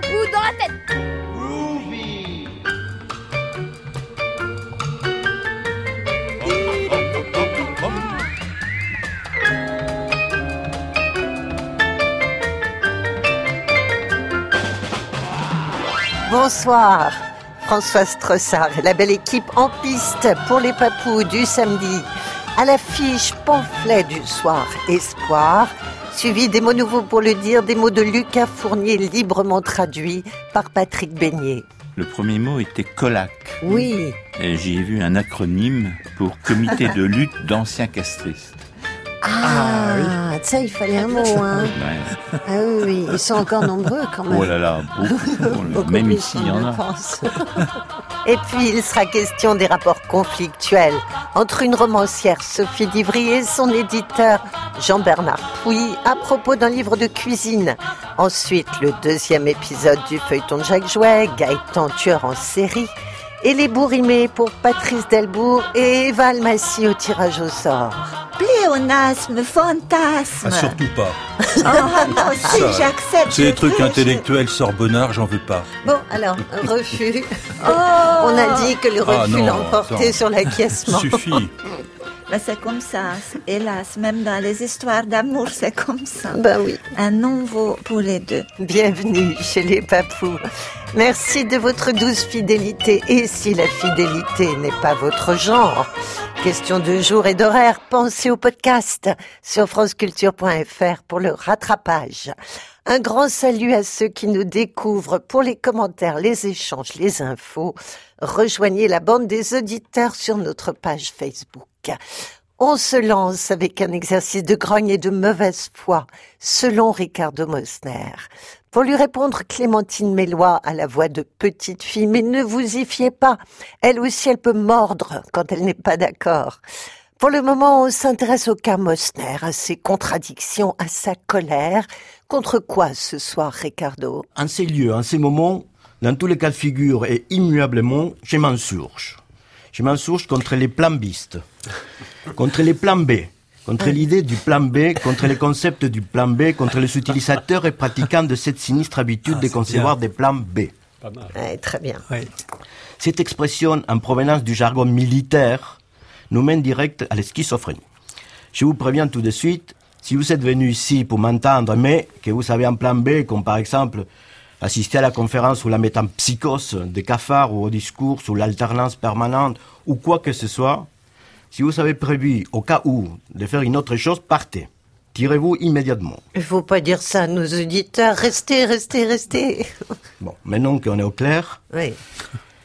dans. Bonsoir, Françoise Trossard et la belle équipe en piste pour les papous du samedi. À l'affiche pamphlet du soir Espoir, suivi des mots nouveaux pour le dire, des mots de Lucas Fournier librement traduits par Patrick Beignet. Le premier mot était COLAC. Oui, Et j'y ai vu un acronyme pour Comité de lutte d'anciens castristes. Ah, ça il fallait un mot, hein. Ouais. Ah oui, oui, ils sont encore nombreux quand même. Oh là là, beaucoup. Beaucoup Même ici, il y en a. Et puis, il sera question des rapports conflictuels entre une romancière, Sophie Divry, et son éditeur, Jean-Bernard Pouy, à propos d'un livre de cuisine. Ensuite, le deuxième épisode du feuilleton de Jacques Jouet, Gaëtan tueur en série, et les bourrimés pour Patrice Delbourg et Eva Almassi au tirage au sort. Pléonasme, fantasme. Ah, surtout pas. Ah, non, si, Ça, j'accepte. C'est des trucs veux, intellectuels sorbonnards, j'en veux pas. Bon, alors, refus. Oh. On a dit que le Ah, refus l'emportait sur l'acquiescement. Suffit. Ben, c'est comme ça, hélas, même dans les histoires d'amour, c'est comme ça. Ben oui. Un nouveau pour les deux. Bienvenue chez les papous. Merci de votre douce fidélité. Et si la fidélité n'est pas votre genre, question de jour et d'horaire, pensez au podcast sur franceculture.fr pour le rattrapage. Un grand salut à ceux qui nous découvrent pour les commentaires, les échanges, les infos. Rejoignez la bande des auditeurs sur notre page Facebook. On se lance avec un exercice de grogne et de mauvaise foi, selon Ricardo Mosner. Pour lui répondre, Clémentine Mélois a la voix de petite fille, mais ne vous y fiez pas. Elle aussi, elle peut mordre quand elle n'est pas d'accord. Pour le moment, on s'intéresse au cas Mosner, à ses contradictions, à sa colère. Contre quoi ce soir, Ricardo? En ces lieux, en ces moments, dans tous les cas de figure et immuablement, je m'insurge. Je m'insurge contre les plambistes, contre les plans B, contre l'idée du plan B, contre les concepts du plan B, contre les utilisateurs et pratiquants de cette sinistre habitude Ah, de concevoir bien. des plans B. Ouais, Très bien. Cette expression en provenance du jargon militaire nous mène direct à la schizophrénie. Je vous préviens tout de suite, si vous êtes venu ici pour m'entendre, mais que vous avez un plan B, comme par exemple assister à la conférence sur la métampsychose des cafards ou au discours sur l'alternance permanente ou quoi que ce soit, si vous avez prévu, au cas où, de faire une autre chose, partez. Tirez-vous immédiatement. Il faut pas dire ça à nos auditeurs. Restez, restez, restez. Bon, maintenant qu'on est au clair, Oui.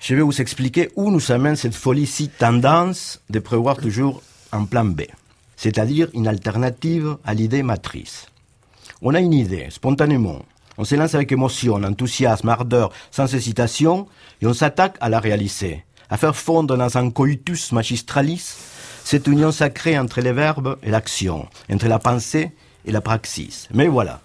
Je vais vous expliquer où nous amène cette folie-ci tendance de prévoir toujours un plan B, c'est-à-dire une alternative à l'idée matrice. On a une idée, spontanément. On se lance avec émotion, enthousiasme, ardeur, sans hésitation, et on s'attaque à la réaliser, à faire fondre dans un coitus magistralis cette union sacrée entre les verbes et l'action, entre la pensée et la praxis. Mais voilà,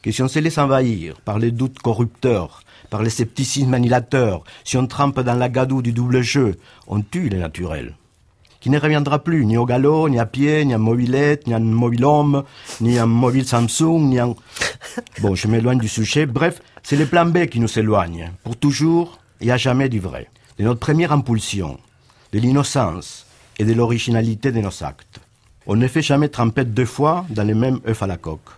que si on se laisse envahir par les doutes corrupteurs, par les scepticismes annihilateurs, si on trempe dans la gadoue du double jeu, on tue les naturels. Qui ne reviendra plus, ni au galop, ni à pied, ni en mobilette, ni en mobilhome, ni en mobile Samsung, ni en... Bon, je m'éloigne du sujet. Bref, c'est le plan B qui nous éloigne, pour toujours et à jamais du vrai, de notre première impulsion, de l'innocence et de l'originalité de nos actes. On ne fait jamais tremper deux fois dans les mêmes œufs à la coque.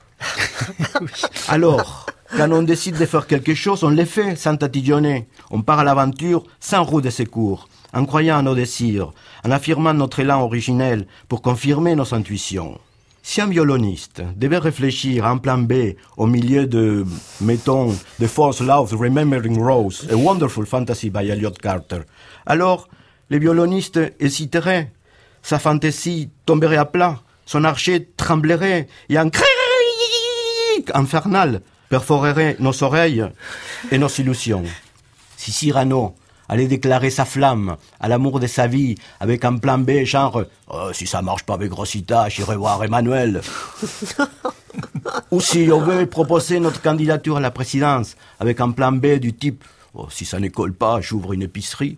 Alors, quand on décide de faire quelque chose, on le fait sans tatillonner. On part à l'aventure sans roue de secours, en croyant à nos désirs, en affirmant notre élan originel pour confirmer nos intuitions. Si un violoniste devait réfléchir à un plan B au milieu de, mettons, The False Love Remembering Rose, A Wonderful Fantasy by Elliot Carter, alors le violoniste hésiterait, sa fantaisie tomberait à plat, son archer tremblerait et un cri infernal perforerait nos oreilles et nos illusions. Si Cyrano allait déclarer sa flamme à l'amour de sa vie avec un plan B genre Oh, si ça marche pas avec Rosita, j'irai voir Emmanuel. Ou si on veut proposer notre candidature à la présidence avec un plan B du type Oh, si ça ne colle pas, j'ouvre une épicerie.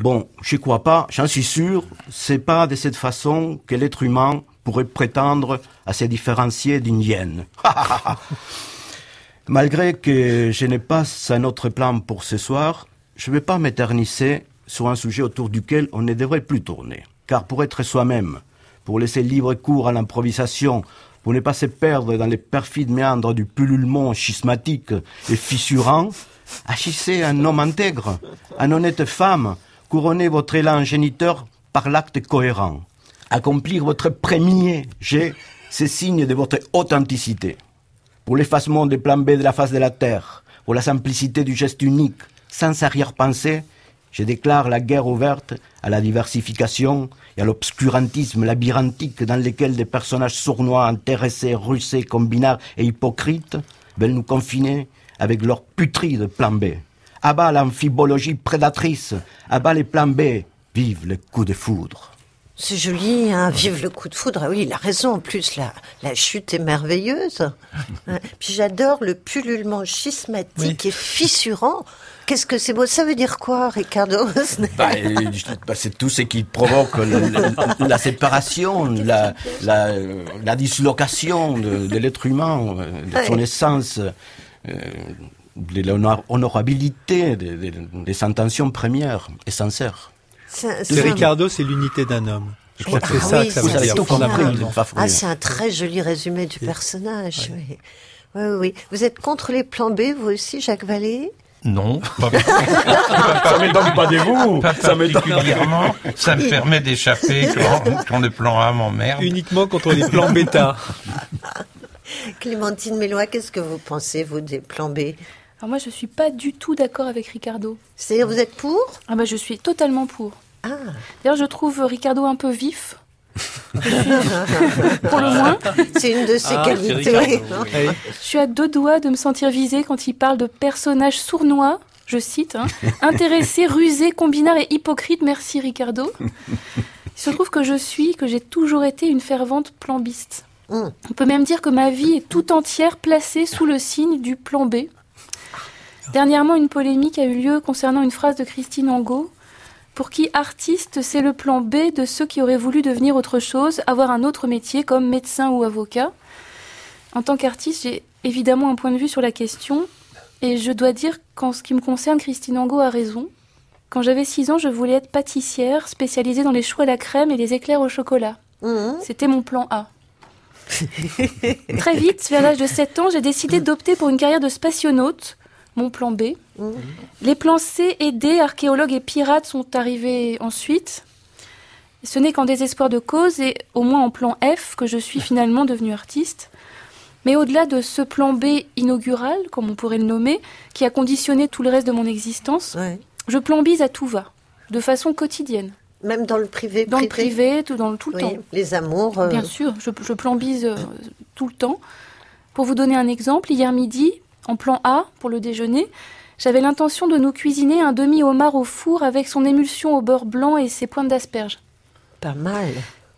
Bon, je crois pas, j'en suis sûr, c'est pas de cette façon que l'être humain pourrait prétendre à se différencier d'une hyène. Malgré que je n'ai pas un autre plan pour ce soir, je ne vais pas m'éternisser sur un sujet autour duquel on ne devrait plus tourner. Car pour être soi-même, pour laisser libre cours à l'improvisation, pour ne pas se perdre dans les perfides méandres du pullulement schismatique et fissurant, agissez un homme intègre, un honnête femme, couronnez votre élan géniteur par l'acte cohérent. Accomplir votre premier jet, c'est signe de votre authenticité. Pour l'effacement des plans B de la face de la Terre, pour la simplicité du geste unique, sans arrière-pensée, je déclare la guerre ouverte à la diversification et à l'obscurantisme labyrinthique dans lequel des personnages sournois, intéressés, russés, combinards et hypocrites veulent nous confiner avec leur putride plan B. À bas l'amphibologie prédatrice, à bas les plans B, vive le coup de foudre. C'est joli, hein, vive le coup de foudre. Ah oui, il a raison. En plus, la, la chute est merveilleuse. Hein, Puis j'adore le pullulement schismatique et fissurant. Qu'est-ce que c'est beau Ça veut dire quoi, Ricardo Bah, c'est tout ce qui provoque le- le- la séparation, la, la, la dislocation de, de l'être humain, euh, de son Ouais. essence, euh, de l'honorabilité, des des- des intentions premières et sincères. C'est C'est Ricardo, c'est l'unité d'un homme. Je crois que c'est Ah ça oui, que ça c'est veut dire. Ah, c'est un très joli résumé du personnage. Oui. Oui, oui, oui. Vous êtes contre les plans B, vous aussi, Jacques Vallée? Non, pas, Ça m'étonne pas de vous. pas Ça m'étonne. particulièrement. Ça me permet d'échapper quand, quand le plan A m'emmerde. Uniquement contre les plans bêta. Clémentine Mélois, qu'est-ce que vous pensez, vous, des plans B? Alors moi, je suis pas du tout d'accord avec Ricardo. C'est-à-dire, vous êtes pour? Ah bah, je suis totalement pour. Ah, D'ailleurs, je trouve Ricardo un peu vif. Je suis- pour le moins, c'est une de ses Ah, qualités. Ricardo, je suis à deux doigts de me sentir visée quand il parle de personnages sournois, je cite, hein, intéressés, rusés, combinards et hypocrites. Merci Ricardo. Il se trouve que je suis, que j'ai toujours été une fervente plambiste. Hum. On peut même dire que ma vie est tout entière placée sous le signe du plan B. Dernièrement, une polémique a eu lieu concernant une phrase de Christine Angot, pour qui artiste, c'est le plan B de ceux qui auraient voulu devenir autre chose, avoir un autre métier comme médecin ou avocat. En tant qu'artiste, j'ai évidemment un point de vue sur la question, et je dois dire qu'en ce qui me concerne, Christine Angot a raison. Quand j'avais 6 ans, je voulais être pâtissière, spécialisée dans les choux à la crème et les éclairs au chocolat. Hum. C'était mon plan A. Très vite, vers l'âge de 7 ans, j'ai décidé d'opter pour une carrière de spationaute, mon plan B. Les plans C et D, archéologues et pirates, sont arrivés ensuite. Ce n'est qu'en désespoir de cause et au moins en plan F que je suis finalement devenue artiste. Mais au-delà de ce plan B inaugural, comme on pourrait le nommer, qui a conditionné tout le reste de mon existence, Ouais. je plambise à tout va, de façon quotidienne. Même dans le privé Dans le privé, tout, dans le, tout le Oui, temps. les amours. euh, Bien sûr, je, je plambise euh, tout le temps. Pour vous donner un exemple, hier midi, en plan A, pour le déjeuner, j'avais l'intention de nous cuisiner un demi-homard au four avec son émulsion au beurre blanc et ses pointes d'asperges. Pas mal.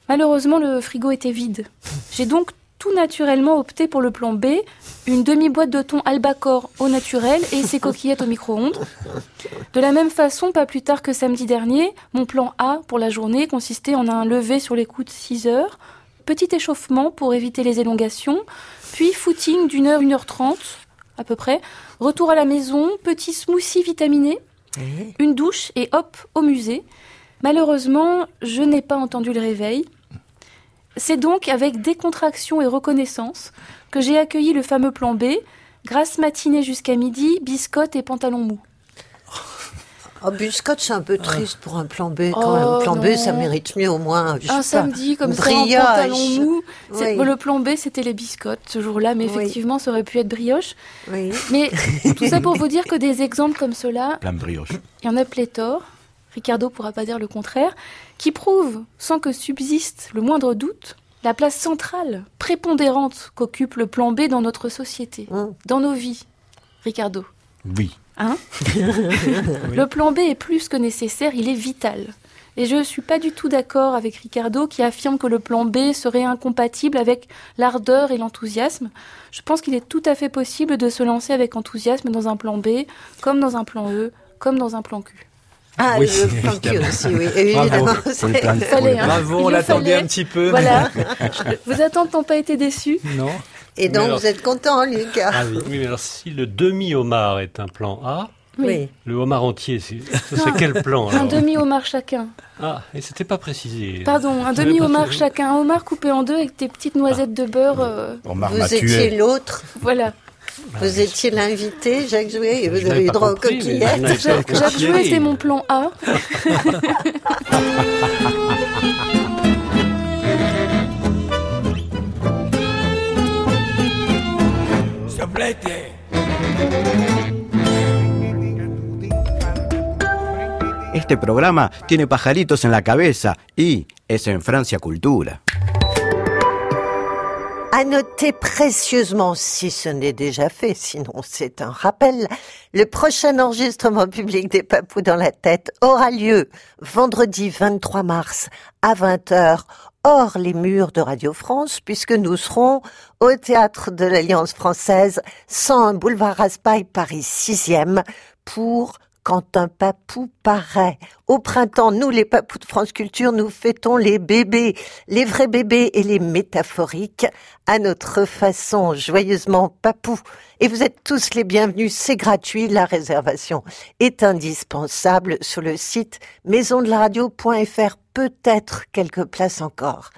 Malheureusement, le frigo était vide. J'ai donc tout naturellement opté pour le plan B, une demi-boîte de thon albacore au naturel et ses coquillettes au micro-ondes. De la même façon, pas plus tard que samedi dernier, mon plan A pour la journée consistait en un lever sur les coups de 6 heures, petit échauffement pour éviter les élongations, puis footing d'une heure, une heure trente à peu près, retour à la maison, petit smoothie vitaminé, Oui. une douche et hop, au musée. Malheureusement, je n'ai pas entendu le réveil. C'est donc avec décontraction et reconnaissance que j'ai accueilli le fameux plan B, grasse matinée jusqu'à midi, biscotte et pantalon mou. Oh, biscotte, c'est un peu triste pour un plan B quand Oh, même. Plan B, ça mérite mieux au moins. je Un pas, samedi comme ça, en brioche. pantalon mou. Oui. Le plan B, c'était les biscottes ce jour-là, mais Oui. effectivement, ça aurait pu être brioche. Oui. Mais tout ça pour vous dire que des exemples comme cela, Plein brioche. Il y en a pléthore, Ricardo pourra pas dire le contraire, qui prouvent, sans que subsiste le moindre doute, la place centrale, prépondérante qu'occupe le plan B dans notre société, Mm. dans nos vies. Ricardo, Oui. Hein Le plan B est plus que nécessaire, il est vital. Et je ne suis pas du tout d'accord avec Ricardo qui affirme que le plan B serait incompatible avec l'ardeur et l'enthousiasme. Je pense qu'il est tout à fait possible de se lancer avec enthousiasme dans un plan B, comme dans un plan E, comme dans un plan Q. Ah, Oui, le plan évidemment. aussi, oui. Évidemment. Plan- Il fallait, hein. Bravo, on l'attendait un petit peu. Voilà. Vos attentes n'ont pas été déçues. Non. Et donc, alors- vous êtes content, Lucas Ah oui. oui, mais alors si le demi-homard est un plan A, Oui. le homard entier, c'est quel plan Un demi-homard chacun. Ah, et c'était pas précisé. Pardon, un demi-homard chacun. Un homard coupé en deux avec des petites noisettes de beurre. euh, Omar Vous étiez l'autre, voilà. vous étiez l'invité, Jacques Jouet, et vous avez eu droit aux coquillettes. Jacques Jouet, c'est mon plan A. Este programa tiene pajaritos en la cabeza y es en Francia Cultura. À noter précieusement, si ce n'est déjà fait, sinon c'est un rappel, le prochain enregistrement public des Papous dans la tête aura lieu vendredi 23 mars à 20h hors les murs de Radio France, puisque nous serons au théâtre de l'Alliance française, 101 boulevard Raspail, Paris 6e, pour quand un papou paraît. Au printemps, nous, les papous de France Culture, nous fêtons les bébés, les vrais bébés et les métaphoriques, à notre façon, joyeusement papou. Et vous êtes tous les bienvenus, c'est gratuit, la réservation est indispensable sur le site maisondelaradio.fr, peut-être quelques places encore.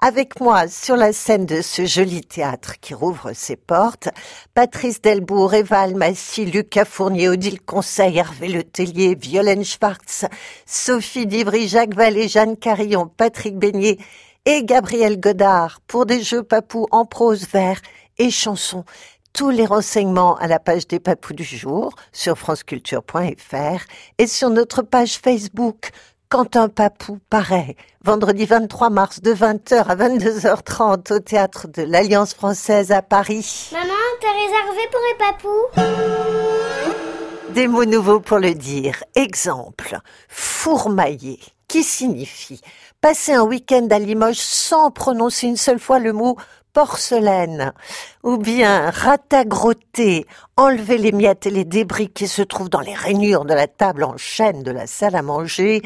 Avec moi, sur la scène de ce joli théâtre qui rouvre ses portes, Patrice Delbourg, Eva Almassi, Lucas Fournier, Odile Conseil, Hervé Letellier, Violaine Schwartz, Sophie Divry, Jacques Vallée, Jeanne Carillon, Patrick Beignet et Gabriel Godard pour des jeux papous en prose, vers et chansons. Tous les renseignements à la page des papous du jour sur franceculture.fr et sur notre page Facebook quand un papou paraît, vendredi 23 mars de 20h à 22h30 au théâtre de l'Alliance française à Paris. Maman, t'as réservé pour les papous? Des mots nouveaux pour le dire. Exemple, fourmailler, qui signifie? Passer un week-end à Limoges sans prononcer une seule fois le mot porcelaine, ou bien ratagrotter, enlever les miettes et les débris qui se trouvent dans les rainures de la table en chêne de la salle à manger,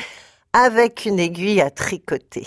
avec une aiguille à tricoter.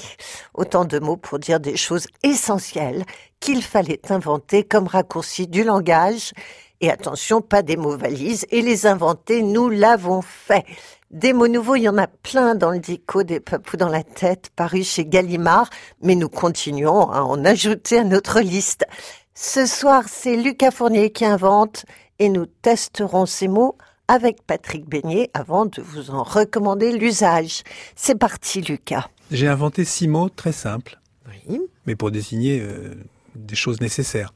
Autant de mots pour dire des choses essentielles qu'il fallait inventer comme raccourci du langage. Et attention, pas des mots valises. Et les inventer, nous l'avons fait. Des mots nouveaux, il y en a plein dans le dico des papous dans la tête, paru chez Gallimard, mais nous continuons à en ajouter à notre liste. Ce soir, c'est Lucas Fournier qui invente et nous testerons ces mots avec Patrick Beignet avant de vous en recommander l'usage. C'est parti, Lucas. J'ai inventé six mots très simples, Oui. mais pour désigner euh, des choses nécessaires.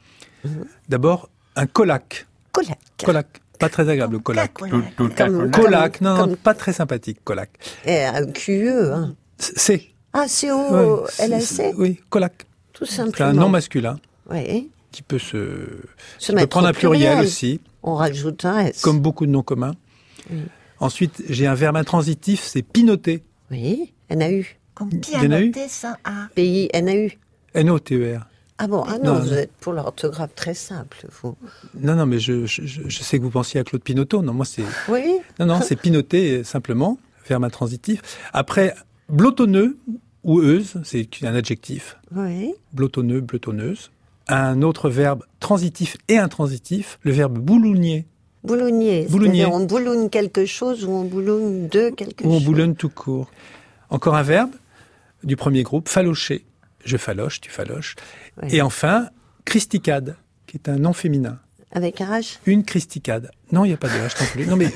D'abord, un colac. Colac. Colac. Pas très agréable, le colac. Colac, non, comme- pas très sympathique, colac. Et un QE, hein. C'est. Ah, c'est ouais, au c'est- LAC, Oui, colac. tout C'est simplement. un nom masculin Oui. qui peut se, Se qui peut mettre prendre un pluriel, pluriel. aussi, On rajoute un S. comme beaucoup de noms communs. Ensuite, j'ai un verbe intransitif, c'est pinoter. Oui, NAU. Comme pianoter sans A. Pays NAU. N-O-T-E-R. Ah bon, ah non, Non, vous êtes pour l'orthographe très simple, vous. Non, non, mais je, je, sais que vous pensiez à Claude Pinoteau. Non, moi, c'est. Oui Non, non, c'est pinoter simplement, verbe intransitif. Après, blotonneux ou euse, c'est un adjectif. Oui. Blotonneux, blotonneuse. Un autre verbe transitif et intransitif, le verbe boulougner. Boulonnier. C'est-à-dire on boulogne quelque chose ou on boulogne de quelque ou on chose. boulonne tout court. Encore un verbe du premier groupe, falocher. Je faloche, tu faloches. Et enfin, christicade, qui est un nom féminin. Avec un H? Une christicade. Non, il n'y a pas de H non plus. Non, mais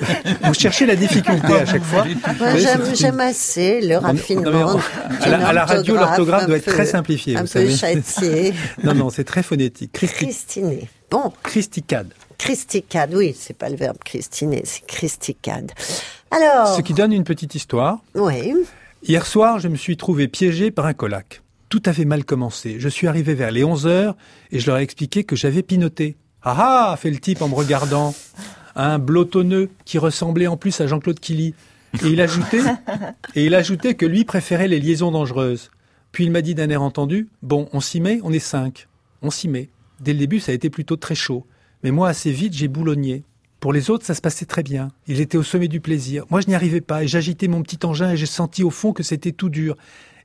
vous cherchez la difficulté à chaque fois. J'aime, assez le raffinement. non, on- à la- d'une à la radio, orthographe l'orthographe doit être peu- très simplifiée, Un vous peu savez. châtié. Non, non, c'est très phonétique. Christi- Christiné. Bon, Christicade. Christicade, oui, c'est pas le verbe christiner, c'est Christicade. Alors, Ce qui donne une petite histoire. oui, Hier soir, je me suis trouvé piégé par un colac. Tout avait mal commencé. Je suis arrivé vers les 11 heures et je leur ai expliqué que j'avais pinoté. Ah ah fait le type en me regardant. Un blotonneux qui ressemblait en plus à Jean-Claude Killy. Et il ajoutait, et il ajoutait que lui préférait les liaisons dangereuses. Puis il m'a dit d'un air entendu, bon, on s'y met, on est cinq. On s'y met. Dès le début, ça a été plutôt très chaud. Mais moi, assez vite, j'ai boulogné. Pour les autres, ça se passait très bien. Il était au sommet du plaisir. Moi, je n'y arrivais pas et j'agitais mon petit engin et j'ai senti au fond que c'était tout dur.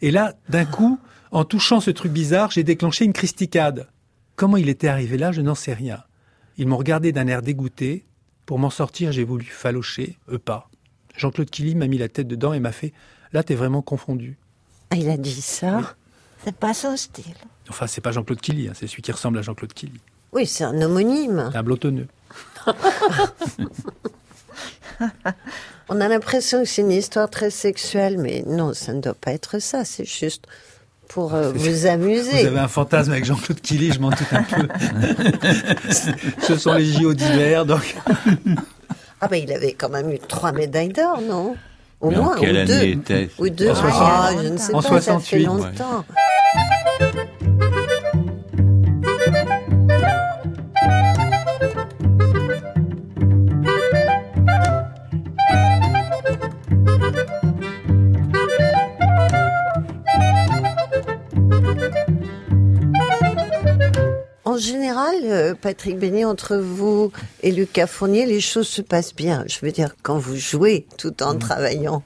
Et là, d'un coup, en touchant ce truc bizarre, j'ai déclenché une christicade. Comment il était arrivé là, je n'en sais rien. Ils m'ont regardé d'un air dégoûté. Pour m'en sortir, j'ai voulu falocher, eux pas. Jean-Claude Killy m'a mis la tête dedans et m'a fait Là, t'es vraiment confondu. Ah, il a dit ça C'est pas son style. Enfin, c'est pas Jean-Claude Killy, hein, c'est celui qui ressemble à Jean-Claude Killy. Oui, c'est un homonyme. Un blotonneux. On a l'impression que c'est une histoire très sexuelle, mais non, ça ne doit pas être ça. C'est juste pour euh, vous amuser. Vous avez un fantasme avec Jean-Claude Killy, je m'en doute un peu. Ce sont les JO d'hiver, donc. Ah ben, il avait quand même eu trois médailles d'or, non? Au Mais en moins, quelle ou année deux. Ou deux. En Ah, 60. je ne sais En pas, ça fait 68, ouais. Général, euh, Patrick Béni, entre vous et Lucas Fournier, les choses se passent bien. Je veux dire, quand vous jouez tout en travaillant,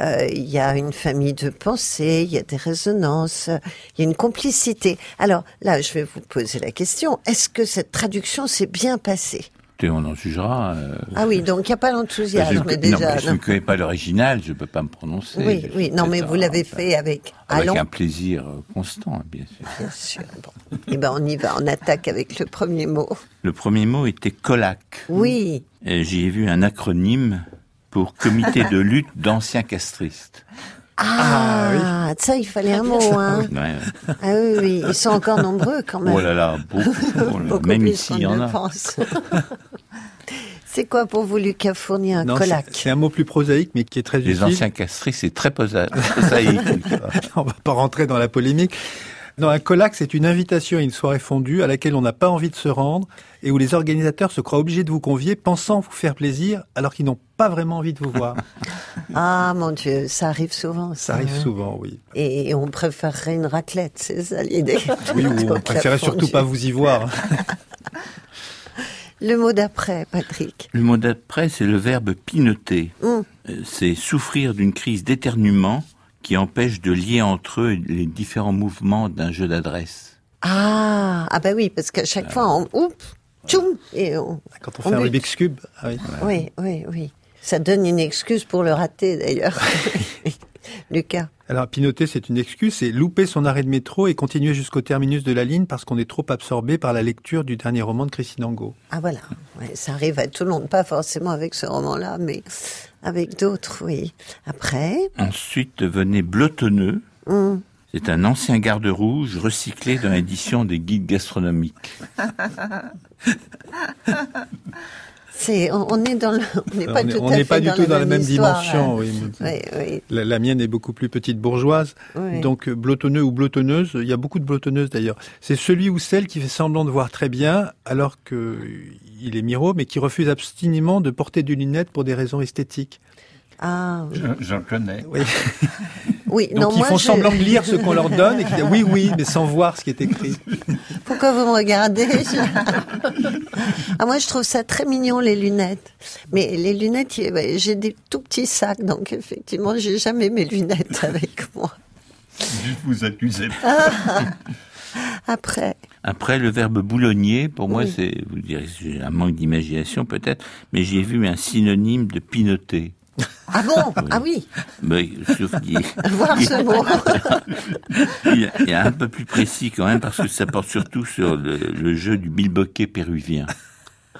euh, il y a une famille de pensée, il y a des résonances, il y a une complicité. Alors là, je vais vous poser la question, est-ce que cette traduction s'est bien passée? Écoutez, on en jugera. euh, Ah oui, donc il n'y a pas je, l'enthousiasme non, déjà. mais je ne connais pas l'original, je ne peux pas me prononcer. Oui, Je oui, non, mais vous l'avez fait avec Avec Allons. un plaisir euh, constant, bien sûr. Bien sûr. Bon. Eh ben, on y va, on attaque avec le premier mot. Le premier mot était COLAC. Oui. Et J'y ai vu un acronyme pour Comité de lutte d'anciens castristes. Ah, ça, il fallait un mot, hein. Ouais, ouais. Ah oui, oui, ils sont encore nombreux quand même. Oh là là, beaucoup. Oh là, Beaucoup même plus ici, qu'on il y en ne a. C'est quoi pour vous, Lucas Fournier, un Non, c'est- colac c'est un mot plus prosaïque, mais qui est très Les utile. anciens castristes, c'est très prosaïque. on va pas rentrer dans la polémique. Non, un colac, c'est une invitation à une soirée fondue à laquelle on n'a pas envie de se rendre et où les organisateurs se croient obligés de vous convier pensant vous faire plaisir alors qu'ils n'ont pas vraiment envie de vous voir. Ah mon Dieu, ça arrive souvent. Ça, Ça arrive hein. souvent, oui. Et on préférerait une raclette, c'est ça l'idée. Oui, ou on préférait surtout pas vous y voir. Le mot d'après, Patrick. Le mot d'après, c'est le verbe pinoter. Hum. Euh, C'est souffrir d'une crise d'éternuement qui empêche de lier entre eux les différents mouvements d'un jeu d'adresse. Ah, ah bah oui, parce qu'à chaque fois, on, oups, tchoum, et on, Quand on On fait un. Rubik's Cube. ah oui. oui, oui, oui. Ça donne une excuse pour le rater, d'ailleurs. Lucas. Alors, pinoter, c'est une excuse, c'est louper son arrêt de métro et continuer jusqu'au terminus de la ligne parce qu'on est trop absorbé par la lecture du dernier roman de Christine Angot. Ah voilà, Ouais, ça arrive à tout le monde, pas forcément avec ce roman-là, mais avec d'autres, oui. Après, Ensuite venait Blotonneux. hum, C'est un ancien garde rouge recyclé dans l'édition des guides gastronomiques. c'est, on, on est dans le, on n'est pas on est- tout on à n'est fait pas du tout dans la même histoire, dimension. hein. oui. Oui, oui, La, la mienne est beaucoup plus petite bourgeoise. oui. Donc, euh, blotonneux ou blotonneuse, il y a beaucoup de blotonneuses d'ailleurs. C'est celui ou celle qui fait semblant de voir très bien alors que euh, il est miro, mais qui refuse obstinément de porter des lunettes pour des raisons esthétiques. Ah, oui. Je- J'en connais. Oui. oui, Donc, non, ils moi, font je- semblant de lire ce qu'on leur donne et qui disent oui, oui, mais sans voir ce qui est écrit. Pourquoi vous me regardez Je- ah, Moi, je trouve ça très mignon, les lunettes. Mais les lunettes, ouais, j'ai des tout petits sacs, donc effectivement, j'ai jamais mes lunettes avec moi. Juste vous accusez. Après, Après, le verbe boulonnier, pour moi, Oui. c'est, vous direz, un manque d'imagination peut-être, mais j'ai vu un synonyme de pinoter. ah bon Ah oui, Mais, sauf qu'il voir ce mot. il est- il est un peu plus précis quand même parce que ça porte surtout sur le, le jeu du bilboquet péruvien.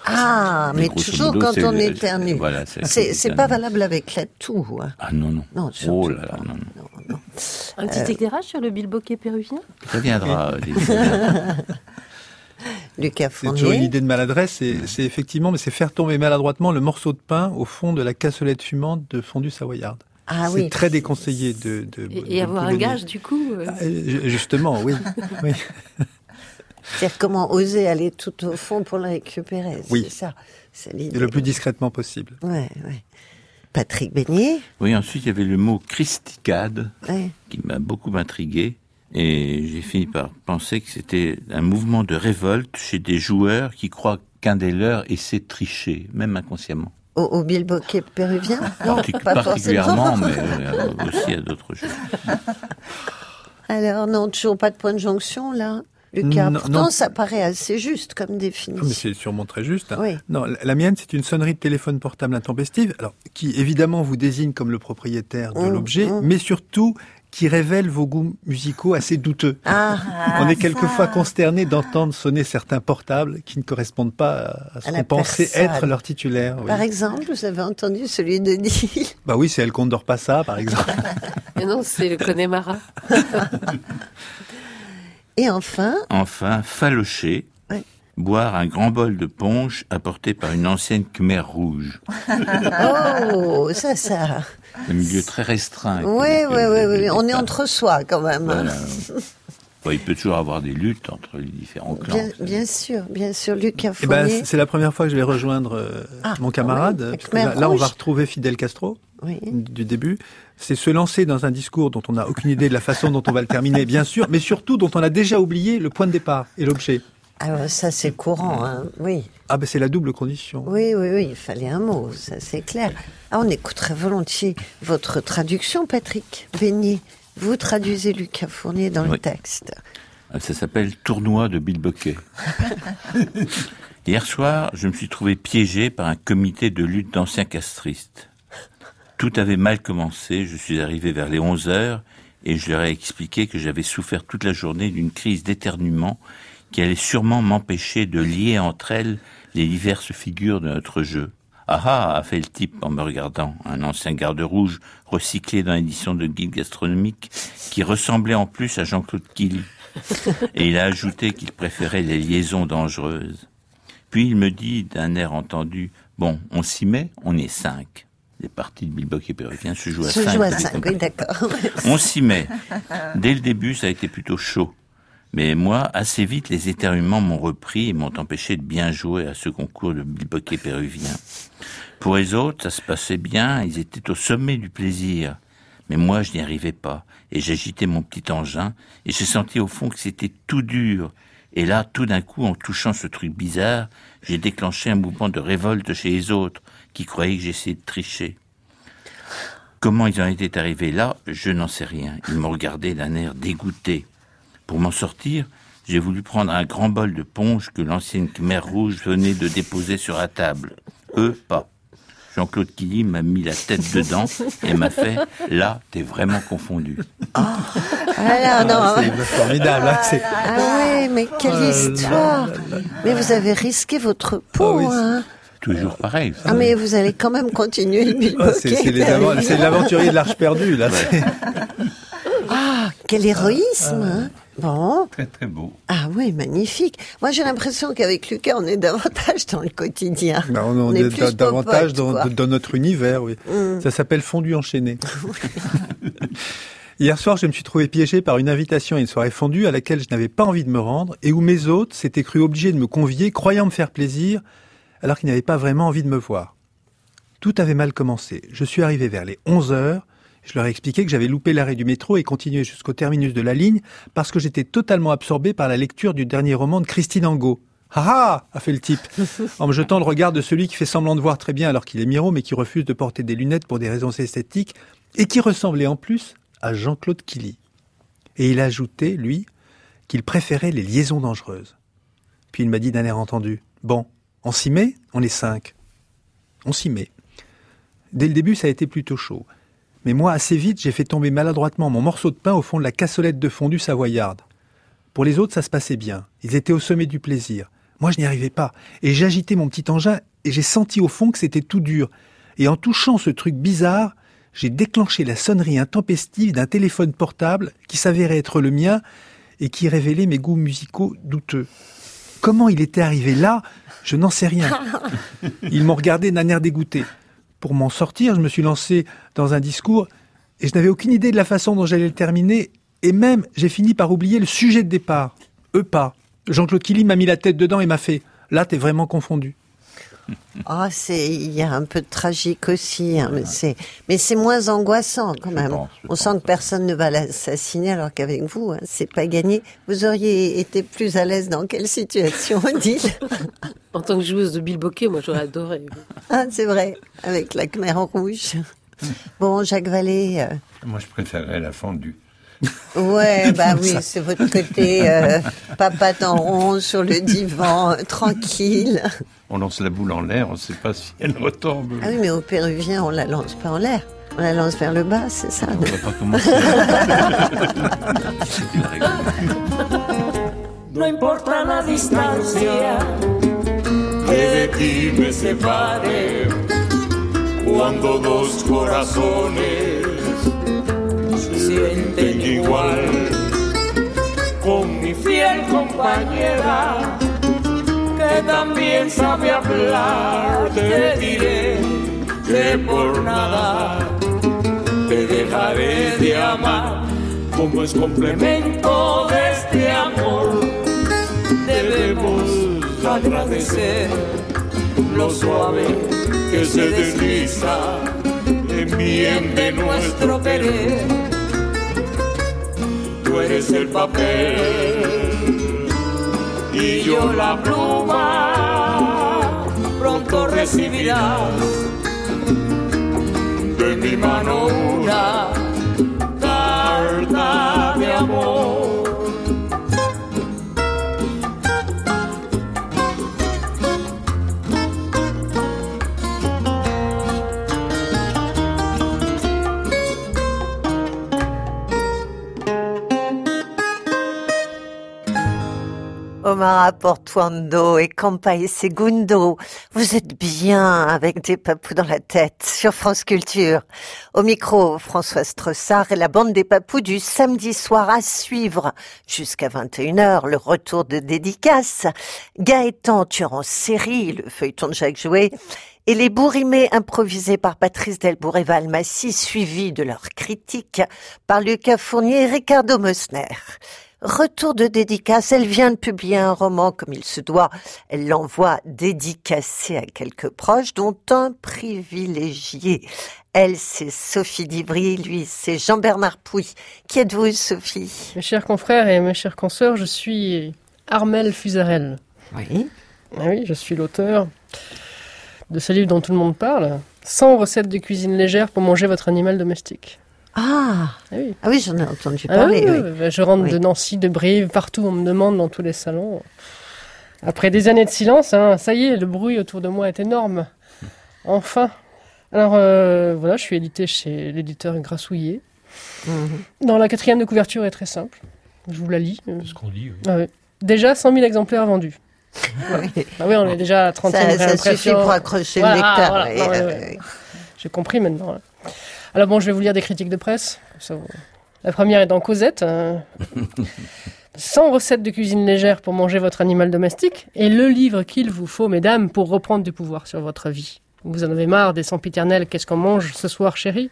Ah, mais toujours modo, quand on le- éternue. Voilà, c'est- pas valable avec la toux. hein. Ah non, non. Non, oh là là, non, non. Non, non. Un petit éclairage sur le bilboquet péruvien? Ça viendra. Lucas C'est toujours une Fournier. idée de maladresse. C'est c'est effectivement, mais c'est faire tomber maladroitement le morceau de pain au fond de la cassolette fumante de fondue savoyarde. Ah c'est oui. très déconseillé de. de et, de avoir un gage du coup. euh, Ah, euh, ju- Justement, oui. oui. C'est-à-dire comment oser aller tout au fond pour le récupérer. Oui. C'est ça. C'est l'idée. le plus discrètement possible. Ouais, ouais. Patrick Beignet. Oui, ensuite, il y avait le mot christicade Ouais. qui m'a beaucoup intrigué. Et j'ai fini par penser que c'était un mouvement de révolte chez des joueurs qui croient qu'un des leurs essaie de tricher, même inconsciemment. Au, au bilboquet péruvien Non, Partic- pas particulièrement, mais euh, aussi à d'autres jeux. Alors, non, toujours pas de point de jonction, là Lucas, Non, pourtant non. ça paraît assez juste comme Mais définition. c'est sûrement très juste. hein. Oui. Non, la, la mienne, c'est une sonnerie de téléphone portable intempestive, alors qui évidemment vous désigne comme le propriétaire de Mmh, l'objet, mmh. mais surtout qui révèle vos goûts musicaux assez douteux. Ah, On est quelquefois consterné d'entendre sonner certains portables qui ne correspondent pas à, ce qu'on pensait être leur titulaire. oui. par exemple, vous avez entendu celui de Neil Bah oui, c'est El Condor Passa, par exemple. Mais non, c'est le Connemara. Et enfin, Enfin, falocher, Ouais. boire un grand bol de punch apporté par une ancienne Khmer rouge. oh, ça, ça. Un milieu très restreint. Oui, oui, oui, On est entre soi quand même. Voilà. Bon, il peut toujours avoir des luttes entre les différents clans. Bien, bien sûr, bien sûr, Lucas Eh ben, c'est la première fois que je vais rejoindre euh, Ah, mon camarade. oui, là, là, on va retrouver Fidel Castro Oui. du début. C'est se lancer dans un discours dont on n'a aucune idée de la façon dont on va le terminer, bien sûr, mais surtout dont on a déjà oublié le point de départ et l'objet. Ah, ouais, ça c'est courant, hein. oui. Ah ben c'est la double condition. Oui, oui, oui, il fallait un mot, ça c'est clair. Ah, on écouterait volontiers votre traduction, Patrick Beignet. Vous traduisez Lucas Fournier dans le texte. Ça s'appelle Tournoi de Bill Bucket. Hier soir, je me suis trouvé piégé par un comité de lutte d'anciens castristes. Tout avait mal commencé, je suis arrivé vers les 11 heures et je leur ai expliqué que j'avais souffert toute la journée d'une crise d'éternuement qui allait sûrement m'empêcher de lier entre elles les diverses figures de notre jeu. Ah ah, a fait le type en me regardant, un ancien garde rouge recyclé dans l'édition de Guide gastronomique qui ressemblait en plus à Jean-Claude Killy. Et il a ajouté qu'il préférait les liaisons dangereuses. Puis il me dit d'un air entendu, bon, on s'y met, on est cinq. Les parties de Bilbock et Péruvien se jouent à Se cinq. joue à cinq, oui, d'accord. On s'y met. Dès le début, ça a été plutôt chaud. Mais moi, assez vite, les éternuements m'ont repris et m'ont empêché de bien jouer à ce concours de bilboquet péruvien. Pour les autres, ça se passait bien, ils étaient au sommet du plaisir. Mais moi, je n'y arrivais pas, et j'agitais mon petit engin, et j'ai senti au fond que c'était tout dur. Et là, tout d'un coup, en touchant ce truc bizarre, j'ai déclenché un mouvement de révolte chez les autres, qui croyaient que j'essayais de tricher. Comment ils en étaient arrivés là, je n'en sais rien. Ils m'ont regardé d'un air dégoûté. Pour m'en sortir, j'ai voulu prendre un grand bol de ponche que l'ancienne Khmer rouge venait de déposer sur la table. Eux, pas. Jean-Claude Killy m'a mis la tête dedans et m'a fait « Là, t'es vraiment confondu. Ah là, non. C'est formidable. hein, c'est- Ah oui, mais quelle Oh histoire là là là. Mais vous avez risqué votre peau, Ah oui, hein Toujours pareil. Ah mais vous allez quand même continuer le Ah, c'est l'aventurier de l'Arche perdue, là. Ah, quel héroïsme hein. Bon, Très très beau. ah oui, magnifique. Moi j'ai l'impression qu'avec Lucas on est davantage dans le quotidien. Ben, on, on est est plus da- davantage popote, dans, dans notre univers, oui. Mm. Ça s'appelle fondu enchaîné. Hier soir, je me suis trouvé piégé par une invitation à une soirée fondue à laquelle je n'avais pas envie de me rendre et où mes hôtes s'étaient cru obligés de me convier, croyant me faire plaisir, alors qu'ils n'avaient pas vraiment envie de me voir. Tout avait mal commencé. Je suis arrivé vers les 11 heures. Je leur ai expliqué que j'avais loupé l'arrêt du métro et continué jusqu'au terminus de la ligne parce que j'étais totalement absorbé par la lecture du dernier roman de Christine Angot. Ah ah a fait le type, en me jetant le regard de celui qui fait semblant de voir très bien alors qu'il est miro mais qui refuse de porter des lunettes pour des raisons esthétiques et qui ressemblait en plus à Jean-Claude Killy. Et il a ajouté, lui, qu'il préférait les liaisons dangereuses. Puis il m'a dit d'un air entendu, bon, on s'y met, on est cinq. On s'y met. Dès le début, ça a été plutôt chaud. Mais moi, assez vite, j'ai fait tomber maladroitement mon morceau de pain au fond de la cassolette de fondu savoyarde. Pour les autres, ça se passait bien. Ils étaient au sommet du plaisir. Moi, je n'y arrivais pas. Et j'agitais mon petit engin et j'ai senti au fond que c'était tout dur. Et en touchant ce truc bizarre, j'ai déclenché la sonnerie intempestive d'un téléphone portable qui s'avérait être le mien et qui révélait mes goûts musicaux douteux. Comment il était arrivé là, je n'en sais rien. Ils m'ont regardé d'un air dégoûté. Pour m'en sortir, je me suis lancé dans un discours et je n'avais aucune idée de la façon dont j'allais le terminer. Et même, j'ai fini par oublier le sujet de départ. Eux pas. Jean-Claude Killy m'a mis la tête dedans et m'a fait « Là, t'es vraiment confondu ». Ah, c'est, il y a un peu de tragique aussi, hein, mais c'est, mais c'est moins angoissant quand même. pense, je On sent que personne ne va l'assassiner alors qu'avec vous, hein, c'est pas gagné. Vous auriez été plus à l'aise dans quelle situation, Odile En tant que joueuse de bilboquet, moi j'aurais adoré. Ah, c'est vrai, avec la Khmer rouge. Bon, Jacques Vallée, euh, Moi, je préférais la fondue. Ouais, bah oui, c'est votre côté euh, papa en rond sur le divan, euh, tranquille. On lance la boule en l'air, on ne sait pas si elle retombe. Ah oui, mais au Péruvien, on la lance pas en l'air. On la lance vers le bas, c'est ça On va pas commencer. No importa la distancia que de ti me separe cuando dos corazones se sienten igual con mi fiel compañera también sabe hablar te diré que por nada te dejaré de amar como es complemento de este amor debemos agradecer lo suave que se desliza en bien de nuestro querer. Tú eres el papel y yo la pluma. Pronto recibirás de mi mano una Omar Portuando et Campai Segundo. Vous êtes bien avec des papous dans la tête sur France Culture. Au micro, François Strossard et la bande des papous du samedi soir à suivre jusqu'à 21h, le retour de dédicace. Gaëtan tueur en série, le feuilleton de Jacques Jouet, et les bourrimés improvisés par Patrice Delbourg et Valmassi, suivis de leurs critiques par Lucas Fournier et Ricardo Mosner. Retour de dédicace, elle vient de publier un roman comme il se doit. Elle l'envoie dédicacé à quelques proches, dont un privilégié. Elle, c'est Sophie Divry, lui, c'est Jean-Bernard Pouy. Qui êtes-vous, Sophie? Mes chers confrères et mes chères consoeurs, je suis Armel Fusarel. Oui. Ah oui, je suis l'auteur de ce livre dont tout le monde parle. 100 recettes de cuisine légère pour manger votre animal domestique. Ah, Ah oui. ah oui, j'en ai entendu Ah parler. oui, oui. oui, bah, Je rentre Oui. de Nancy, de Brive, partout on me demande dans tous les salons. Après des années de silence, hein, ça y est, le bruit autour de moi est énorme. Enfin. Alors euh, voilà, je suis édité chez l'éditeur Grassouillet. Mhm. Dans la quatrième de couverture est très simple. Je vous la lis. C'est ce qu'on dit. oui. Ah oui. Déjà 100 000 exemplaires vendus. Oui. Ah oui, on est déjà à 30 Ça, ça suffit pour accrocher le lecteur. voilà, oui, non, ouais, euh, ouais. J'ai compris maintenant. là. Alors bon, je vais vous lire des critiques de presse. ça, La première est dans Cosette. hein. 100 recettes de cuisine légère pour manger votre animal domestique et le livre qu'il vous faut, mesdames, pour reprendre du pouvoir sur votre vie. Vous en avez marre des sempiternels Qu'est-ce qu'on mange ce soir, chérie?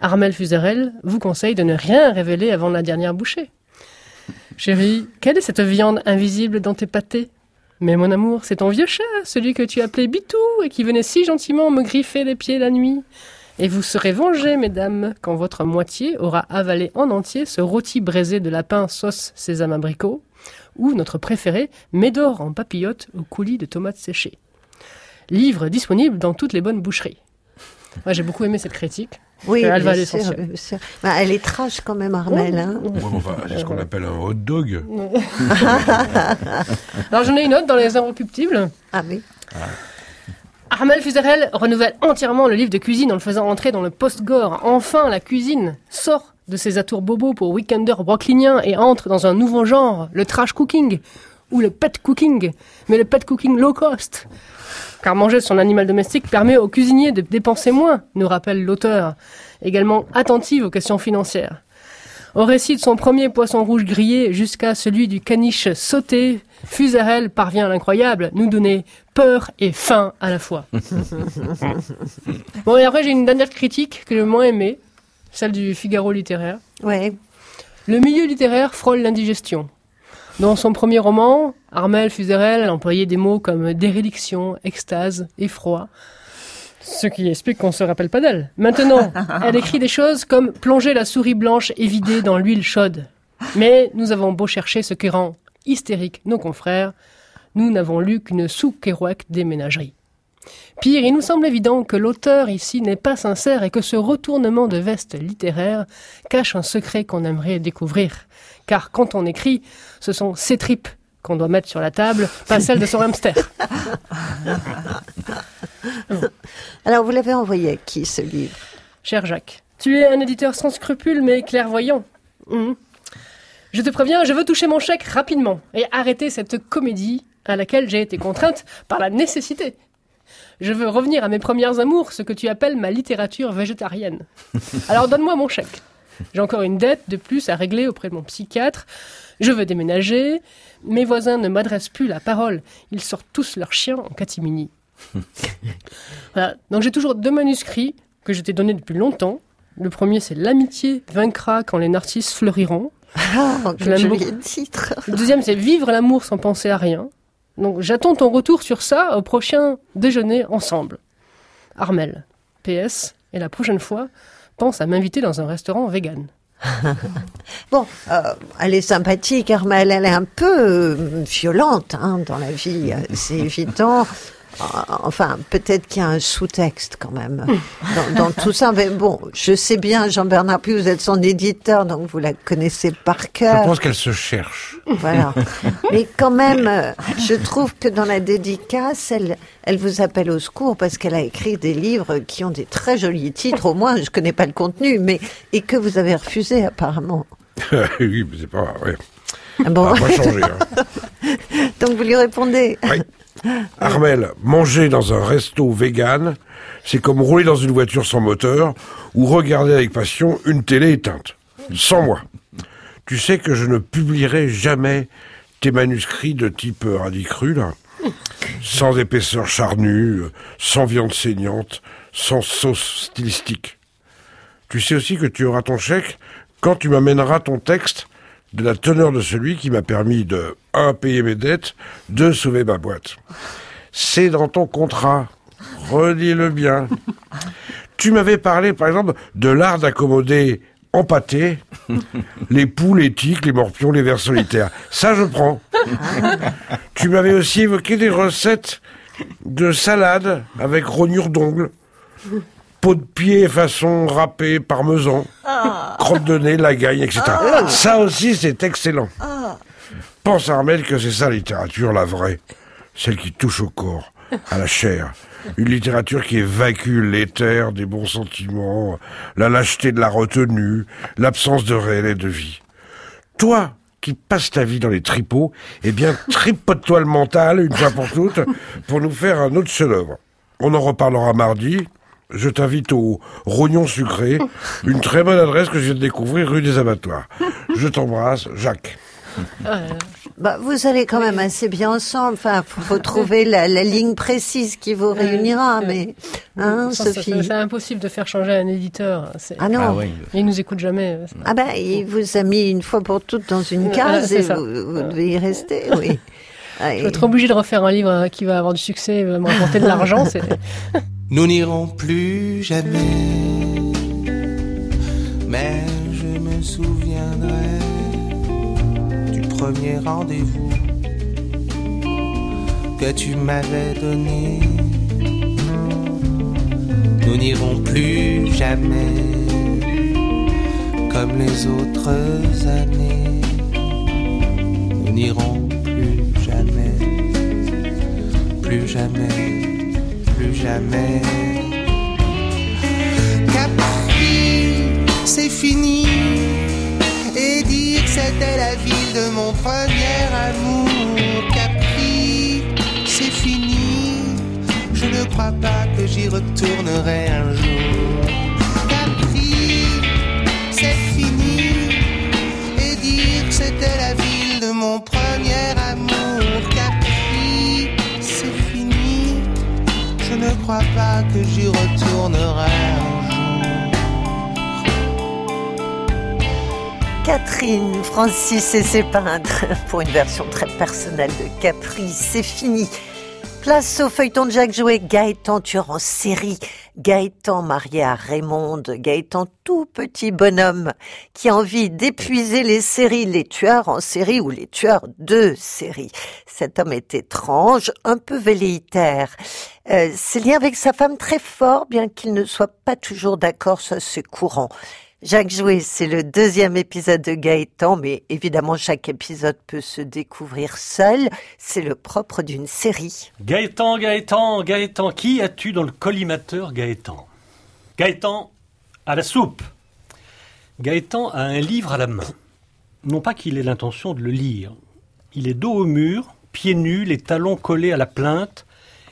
Armel Fuserel vous conseille de ne rien révéler avant la dernière bouchée. Chérie, quelle est cette viande invisible dans tes pâtés? Mais mon amour, c'est ton vieux chat, celui que tu appelais Bitou et qui venait si gentiment me griffer les pieds la nuit. Et vous serez vengées, mesdames, quand votre moitié aura avalé en entier ce rôti braisé de lapin sauce sésame abricot, ou notre préféré, Médor en papillote au coulis de tomates séchées. Livre disponible dans toutes les bonnes boucheries. Moi, j'ai beaucoup aimé cette critique. Oui, Elle va sûr, l'essentiel. bien sûr. Bah, elle est trash quand même, Armel. hein. Ouais, mais enfin, c'est ce qu'on appelle un hot dog. Alors j'en ai une autre dans les irrépuctibles. Ah oui. Armel Fuserel renouvelle entièrement le livre de cuisine en le faisant entrer dans le post-gore. Enfin, la cuisine sort de ses atours bobos pour weekenders brooklyniens et entre dans un nouveau genre, le trash cooking ou le pet cooking, mais le pet cooking low cost. Car manger son animal domestique permet aux cuisiniers de dépenser moins, nous rappelle l'auteur, également attentive aux questions financières. Au récit de son premier poisson rouge grillé jusqu'à celui du caniche sauté, Fuserel parvient à l'incroyable, nous donner peur et faim à la fois. bon, et après, j'ai une dernière critique que j'ai moins aimée, celle du Figaro littéraire. Ouais. Le milieu littéraire frôle l'indigestion. Dans son premier roman, Armel Fuserel employait des mots comme déréliction, extase, effroi. Ce qui explique qu'on se rappelle pas d'elle. Maintenant, elle écrit des choses comme plonger la souris blanche évidée dans l'huile chaude. Mais nous avons beau chercher ce qui rend hystérique nos confrères, nous n'avons lu qu'une sous-Kerouac des ménageries. Pire, il nous semble évident que l'auteur ici n'est pas sincère et que ce retournement de veste littéraire cache un secret qu'on aimerait découvrir. Car quand on écrit, ce sont ses tripes qu'on doit mettre sur la table, pas celles de son hamster. Alors, vous l'avez envoyé à qui ce livre? Cher Jacques, tu es un éditeur sans scrupules mais clairvoyant. Mhm. Je te préviens, je veux toucher mon chèque rapidement et arrêter cette comédie à laquelle j'ai été contrainte par la nécessité. Je veux revenir à mes premières amours, ce que tu appelles ma littérature végétarienne. Alors donne-moi mon chèque. J'ai encore une dette de plus à régler auprès de mon psychiatre. Je veux déménager. Mes voisins ne m'adressent plus la parole. Ils sortent tous leurs chiens en catimini. Voilà. Donc j'ai toujours deux manuscrits que je t'ai donnés depuis longtemps. Le premier, c'est L'amitié vaincra quand les narcisses fleuriront. Ah, Je l'aime beaucoup. titre. Le deuxième, c'est Vivre l'amour sans penser à rien. Donc j'attends ton retour sur ça au prochain déjeuner ensemble. Armel. PS. Et la prochaine fois, pense à m'inviter dans un restaurant vegan. Bon, euh, elle est sympathique, Armel. Elle est un peu euh, violente hein, dans la vie, euh, c'est évident. Euh, Enfin, peut-être qu'il y a un sous-texte quand même dans, dans tout ça. Mais bon, je sais bien, Jean-Bernard Puy, vous êtes son éditeur, donc vous la connaissez par Je cœur. pense qu'elle se cherche. Voilà. Mais quand même, euh, je trouve que dans la dédicace, elle, elle vous appelle au secours parce qu'elle a écrit des livres qui ont des très jolis titres. Au moins, je connais pas le contenu, mais et que vous avez refusé apparemment. oui, mais c'est pas vrai. Ah bon. Va pas changer. hein. Donc vous lui répondez. Armel, manger dans un resto vegan, c'est comme rouler dans une voiture sans moteur ou regarder avec passion une télé éteinte. Sans moi. Tu sais que je ne publierai jamais tes manuscrits de type euh, radis cru, là. Sans épaisseur charnue, sans viande saignante, sans sauce stylistique. Tu sais aussi que tu auras ton chèque quand tu m'amèneras ton texte de la teneur de celui qui m'a permis de 1. payer mes dettes, 2. sauver ma boîte. C'est dans ton contrat. Redis-le bien. Tu m'avais parlé, par exemple, de l'art d'accommoder en pâté les poules, les tiques, les morpions, les vers solitaires. Ça, je prends. Tu m'avais aussi évoqué des recettes de salade avec rognure d'ongles, peau de pied façon râpé, parmesan, crotte de nez, lagagne, etc. Ah. Ça aussi, c'est excellent. Pense, Armel, que c'est ça la littérature, la vraie. Celle qui touche au corps, à la chair. Une littérature qui évacue l'éther des bons sentiments, la lâcheté de la retenue, l'absence de réel et de vie. Toi, qui passes ta vie dans les tripots, eh bien, tripote-toi le mental, une fois pour toutes, pour nous faire un autre chef-d'œuvre. On en reparlera mardi. Je t'invite au Rognon Sucré, une très bonne adresse que je viens de découvrir rue des Abattoirs. Je t'embrasse, Jacques. Bah, vous allez quand même assez bien ensemble. Enfin, faut, faut trouver la, la ligne précise qui vous réunira. Mais, hein, Sophie. C'est impossible de faire changer un éditeur. Ah non. Ah oui. Il nous écoute jamais. Ah ben, il vous a mis une fois pour toutes dans une case et ça. vous, vous devez y rester, oui. Ah, Je et- vais être obligé de refaire un livre euh, qui va avoir du succès, et va me rapporter de l'argent. c'est- Nous n'irons plus jamais, mais je me souviendrai du premier rendez-vous que tu m'avais donné. Nous n'irons plus jamais comme les autres années. Nous n'irons plus jamais, plus jamais. Capri, c'est fini. Et dire que c'était la ville de mon premier amour. Capri, c'est fini. Je ne crois pas que j'y retournerai un jour. Crois pas que j'y retournerai un jour. Catherine, Francis et ses peintres pour une version très personnelle de Capri, c'est fini. Place au feuilleton de Jacques Jouet, Gaëtan en série, Gaëtan marié à Raymond, Gaëtan tout petit bonhomme qui a envie d'épuiser les séries, les tueurs en série ou les tueurs de série. Cet homme est étrange, un peu velléitaire. Euh, ses liens avec sa femme très forts, bien qu'il ne soit pas toujours d'accord, ça c'est courant. Jacques Jouet, c'est le deuxième épisode de Gaëtan, mais évidemment chaque épisode peut se découvrir seul. C'est le propre d'une série. Gaëtan, Gaëtan, Gaëtan, qui as-tu dans le collimateur Gaëtan? Gaëtan, à la soupe Gaëtan a un livre à la main. Non pas qu'il ait l'intention de le lire. Il est dos au mur, pieds nus, les talons collés à la plainte.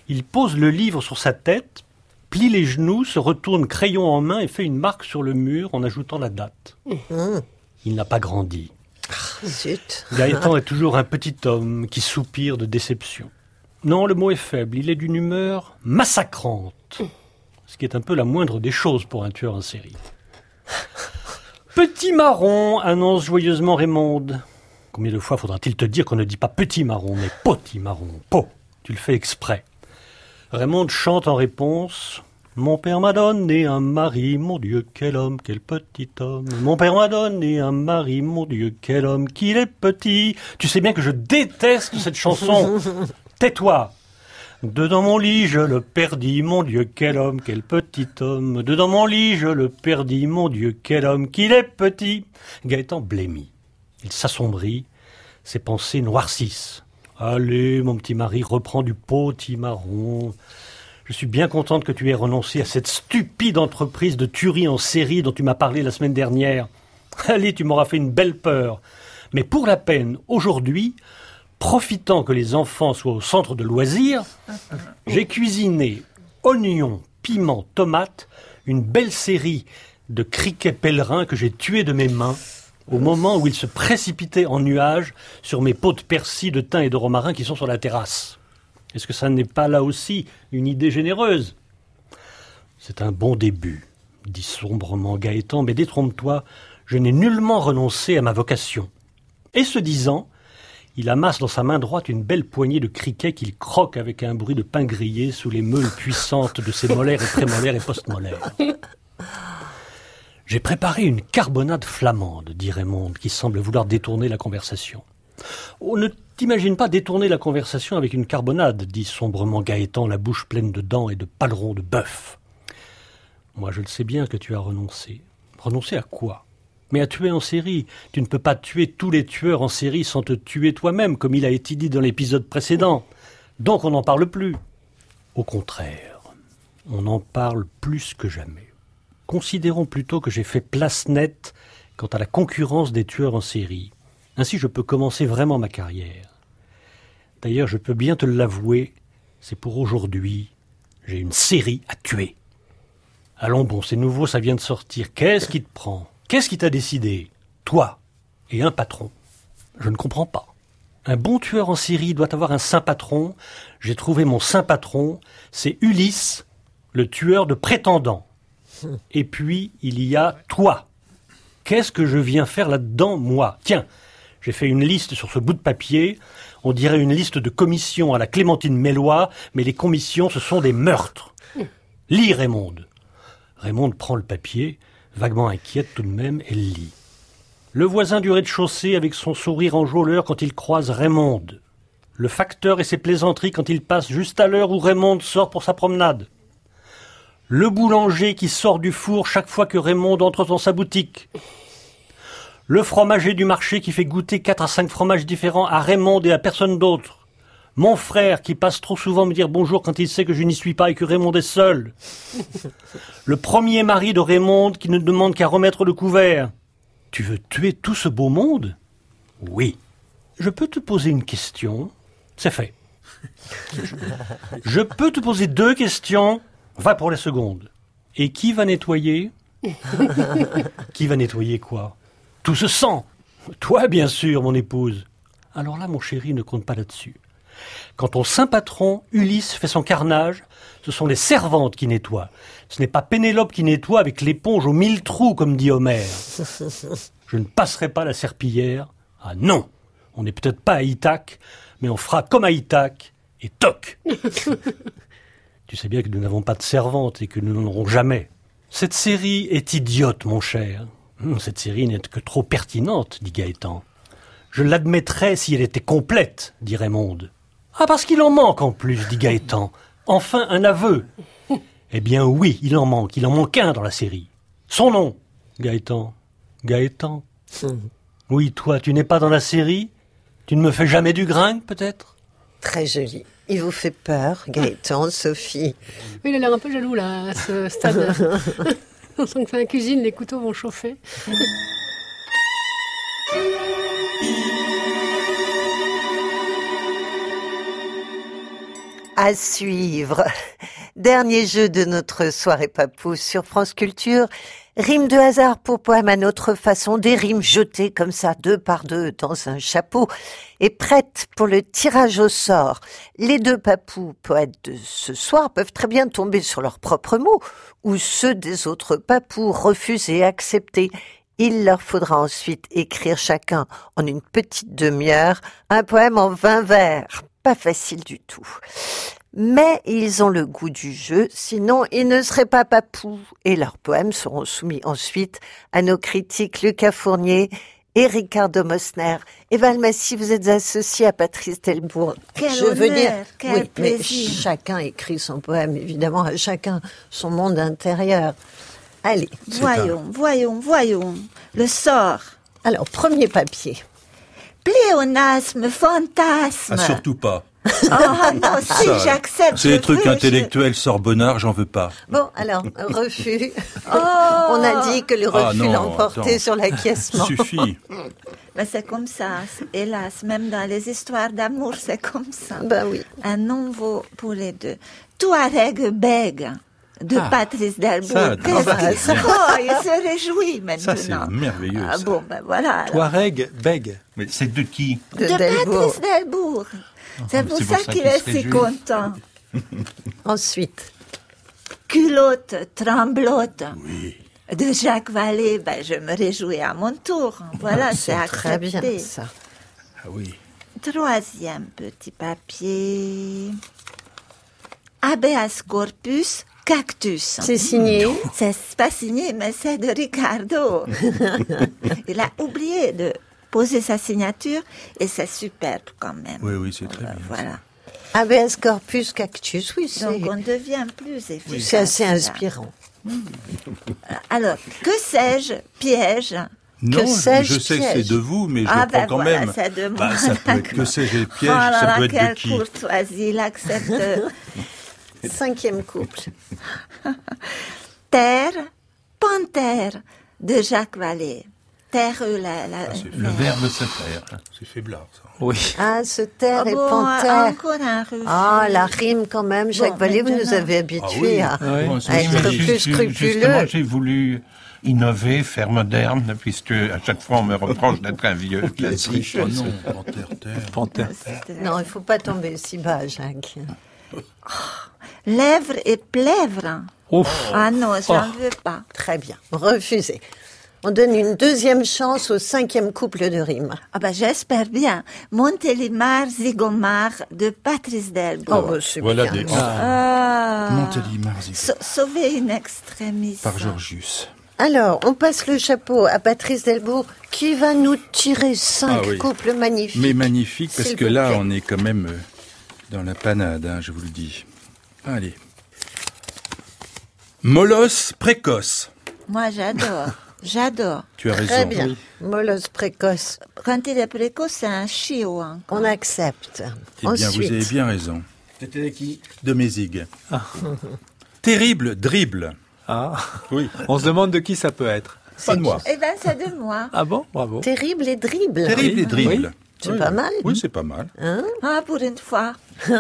Il pose le livre sur sa tête, plie les genoux, se retourne crayon en main et fait une marque sur le mur en ajoutant la date. Il n'a pas grandi. Zut. Gaëtan est toujours un petit homme qui soupire de déception. Non, le mot est faible, il est d'une humeur massacrante. Ce qui est un peu la moindre des choses pour un tueur en série. Petit marron, annonce joyeusement Raymond. Combien de fois faudra-t-il te dire qu'on ne dit pas petit marron, mais petit marron? Po Tu le fais exprès. Raymond chante en réponse. Mon père m'a donné un mari, mon Dieu, quel homme, quel petit homme. Mon père m'a donné un mari, mon Dieu, quel homme, qu'il est petit. Tu sais bien que je déteste cette chanson. Tais-toi. Dedans mon lit, je le perdis, mon Dieu, quel homme, quel petit homme. Dedans mon lit, je le perdis, mon Dieu, quel homme, qu'il est petit. Gaëtan blêmit. Il s'assombrit, ses pensées noircissent. Allez, mon petit mari, reprends du petit marron. Je suis bien contente que tu aies renoncé à cette stupide entreprise de tuerie en série dont tu m'as parlé la semaine dernière. Allez, tu m'auras fait une belle peur. Mais pour la peine, aujourd'hui, profitant que les enfants soient au centre de loisirs, j'ai cuisiné oignons, piments, tomates, une belle série de criquets pèlerins que j'ai tués de mes mains au moment où ils se précipitaient en nuages sur mes pots de persil, de thym et de romarin qui sont sur la terrasse. Est-ce que ça n'est pas là aussi une idée généreuse? C'est un bon début, dit sombrement Gaëtan, mais détrompe-toi, je n'ai nullement renoncé à ma vocation. Et ce disant, il amasse dans sa main droite une belle poignée de criquets qu'il croque avec un bruit de pain grillé sous les meules puissantes de ses molaires et prémolaires et postmolaires. J'ai préparé une carbonade flamande, dit Raymond, qui semble vouloir détourner la conversation. On ne t'imagine pas détourner la conversation avec une carbonade, dit sombrement Gaëtan, la bouche pleine de dents et de palerons de bœuf. Moi, je le sais bien que tu as renoncé. Renoncé à quoi? Mais à tuer en série. Tu ne peux pas tuer tous les tueurs en série sans te tuer toi-même, comme il a été dit dans l'épisode précédent. Donc on n'en parle plus. Au contraire, on en parle plus que jamais. Considérons plutôt que j'ai fait place nette quant à la concurrence des tueurs en série. Ainsi je peux commencer vraiment ma carrière. D'ailleurs, je peux bien te l'avouer, c'est pour aujourd'hui. J'ai une série à tuer. Allons bon, c'est nouveau, ça vient de sortir. Qu'est-ce qui te prend? Qu'est-ce qui t'a décidé? Toi et un patron. Je ne comprends pas. Un bon tueur en série doit avoir un saint patron. J'ai trouvé mon saint patron, c'est Ulysse, le tueur de prétendants. Et puis, il y a toi. Qu'est-ce que je viens faire là-dedans, moi? Tiens, j'ai fait une liste sur ce bout de papier. On dirait une liste de commissions à la Clémentine Mélois, mais les commissions, ce sont des meurtres. Lis, Raymond. Raymond prend le papier, vaguement inquiète tout de même, elle lit. Le voisin du rez-de-chaussée avec son sourire enjôleur quand il croise Raymond. Le facteur et ses plaisanteries quand il passe juste à l'heure où Raymond sort pour sa promenade. Le boulanger qui sort du four chaque fois que Raymond entre dans sa boutique. Le fromager du marché qui fait goûter quatre à cinq fromages différents à Raymond et à personne d'autre. Mon frère qui passe trop souvent me dire bonjour quand il sait que je n'y suis pas et que Raymond est seul. Le premier mari de Raymond qui ne demande qu'à remettre le couvert. Tu veux tuer tout ce beau monde? Oui. Je peux te poser une question C'est fait. Je peux te poser deux questions Va pour les secondes. Et qui va nettoyer Qui va nettoyer quoi? Tout ce sang Toi, bien sûr, mon épouse. Alors là, mon chéri, ne compte pas là-dessus. Quand ton saint patron, Ulysse, fait son carnage, ce sont les servantes qui nettoient. Ce n'est pas Pénélope qui nettoie avec l'éponge aux mille trous, comme dit Homère. Je ne passerai pas la serpillière. Ah non On n'est peut-être pas à Ithaque, mais on fera comme à Ithaque, Et toc Tu sais bien que nous n'avons pas de servante et que nous n'en aurons jamais. Cette série est idiote, mon cher. Hum, Cette série n'est que trop pertinente, dit Gaëtan. Je l'admettrais si elle était complète, dit Raymond. Ah, parce qu'il en manque en plus, dit Gaëtan. Enfin, un aveu. Eh bien oui, il en manque. Il en manque un dans la série. Son nom Gaëtan. Gaëtan. Oui, toi, tu n'es pas dans la série Tu ne me fais jamais du grain, peut-être? Très joli. Il vous fait peur, Gaëtan, Sophie. Oui, il a l'air un peu jaloux là, à ce stade. On sent que la cuisine, les couteaux vont chauffer. À suivre. Dernier jeu de notre soirée papou sur France Culture. Rime de hasard pour poème à notre façon, des rimes jetées comme ça, deux par deux, dans un chapeau, et prêtes pour le tirage au sort. Les deux papous poètes de ce soir peuvent très bien tomber sur leurs propres mots, ou ceux des autres papous refusés et acceptés. Il leur faudra ensuite écrire chacun en une petite demi-heure un poème en vingt vers. Pas facile du tout. Mais ils ont le goût du jeu, sinon ils ne seraient pas papous. Et leurs poèmes seront soumis ensuite à nos critiques Lucas Fournier et Ricardo Mosner. Et Valmassi, vous êtes associé à Patrice Delbourg. Quel Je veux honneur, dire, quel oui, mais plaisir. chacun écrit son poème, évidemment, à chacun son monde intérieur. Allez. Voyons, voyons, voyons. Le sort. Alors, premier papier. Pléonasme, fantasme. Ah, surtout pas. Oh non, si, Ça, j'accepte. C'est des trucs veux, je- intellectuels sorbonnards, j'en veux pas. Bon, alors, refus. Oh. On a dit que le Ah refus non, l'emportait sur l'acquiescement. Suffit. Mais c'est comme ça, hélas, même dans les histoires d'amour, c'est comme ça. Ben oui. Un nom vaut pour les deux. Touareg Beg de Ah, Patrice Delbourg. ça, Qu'est-ce ah bah, qu'il- bien. Oh, il se réjouit maintenant. Ça, c'est merveilleux. Ah ça. bon, ben voilà. alors. Touareg, bègue. Mais c'est de qui? De De. Patrice Delbourg. C'est pour ça qu'il est si content. Ensuite, Culotte, tremblote. De Jacques Vallée, ben, je me réjouis à mon tour. Voilà, c'est c'est très bien ça. Ah oui. Troisième petit papier. Habeas corpus cactus. C'est signé. C'est pas signé, mais c'est de Ricardo. Il a oublié de poser sa signature et c'est superbe quand même. Oui, oui, c'est très bien. Voilà. Habeas corpus cactus, oui, c'est Donc on devient plus efficace. c'est assez là. inspirant. Alors, que sais-je Piège? Non, Que je sais que c'est piège? de vous, mais je Ah, le prends ben quand voilà, même. c'est de Bah, moi, ça peut être que sais-je les Oh là ça là, peut être quelle de qui? courtoisie, il accepte. Cinquième couple. Terre, panthère de Jacques Vallée. Terre, euh, la, la, Le verbe se faire. C'est faiblard, ça. Oui. Ah, ce terre Ah et bon, panthère. encore un refus. Ah, la rime quand même. Jacques Bon, Vallée, vous nous avez Ah habitués à. Bon, à être plus scrupuleux. Justement, j'ai voulu innover, faire moderne, puisque à chaque fois on me reproche d'être un vieux classique. Oh non, panthère, terre. Panthère. Non, il faut pas tomber si bas, Jacques. Lèvres et plèvres. Ouf. Ah non, j'en Oh. veux pas. Très bien. Refusé. On donne une deuxième chance au cinquième couple de rimes. Ah ben, j'espère bien. Montélimar, Zigomar de Patrice Delbourg. Oh, bah, c'est Voilà bien. des- Ah. Montélimar, Zigomar. Sa- Sauver une extrémiste. Par Georgius. Alors, on passe le chapeau à Patrice Delbourg, qui va nous tirer cinq Ah oui. couples magnifiques. Mais magnifique, parce que là, on est quand même euh, dans la panade, hein, je vous le dis. Allez. Molosse précoce. Moi, j'adore. J'adore. Tu as Très raison. bien. Molosse précoce. Quand il est précoce, c'est un chiot. hein. On accepte. Eh bien, vous avez bien raison. C'était qui? De Mézig. Terrible dribble. Ah. Oui. On se demande de qui ça peut être. Pas de moi. Eh ben, c'est de moi. Ah bon? Bravo. Terrible et dribble. Terrible et dribble. C'est Oui. pas mal. Oui, c'est pas mal. Hein? Ah, pour une fois.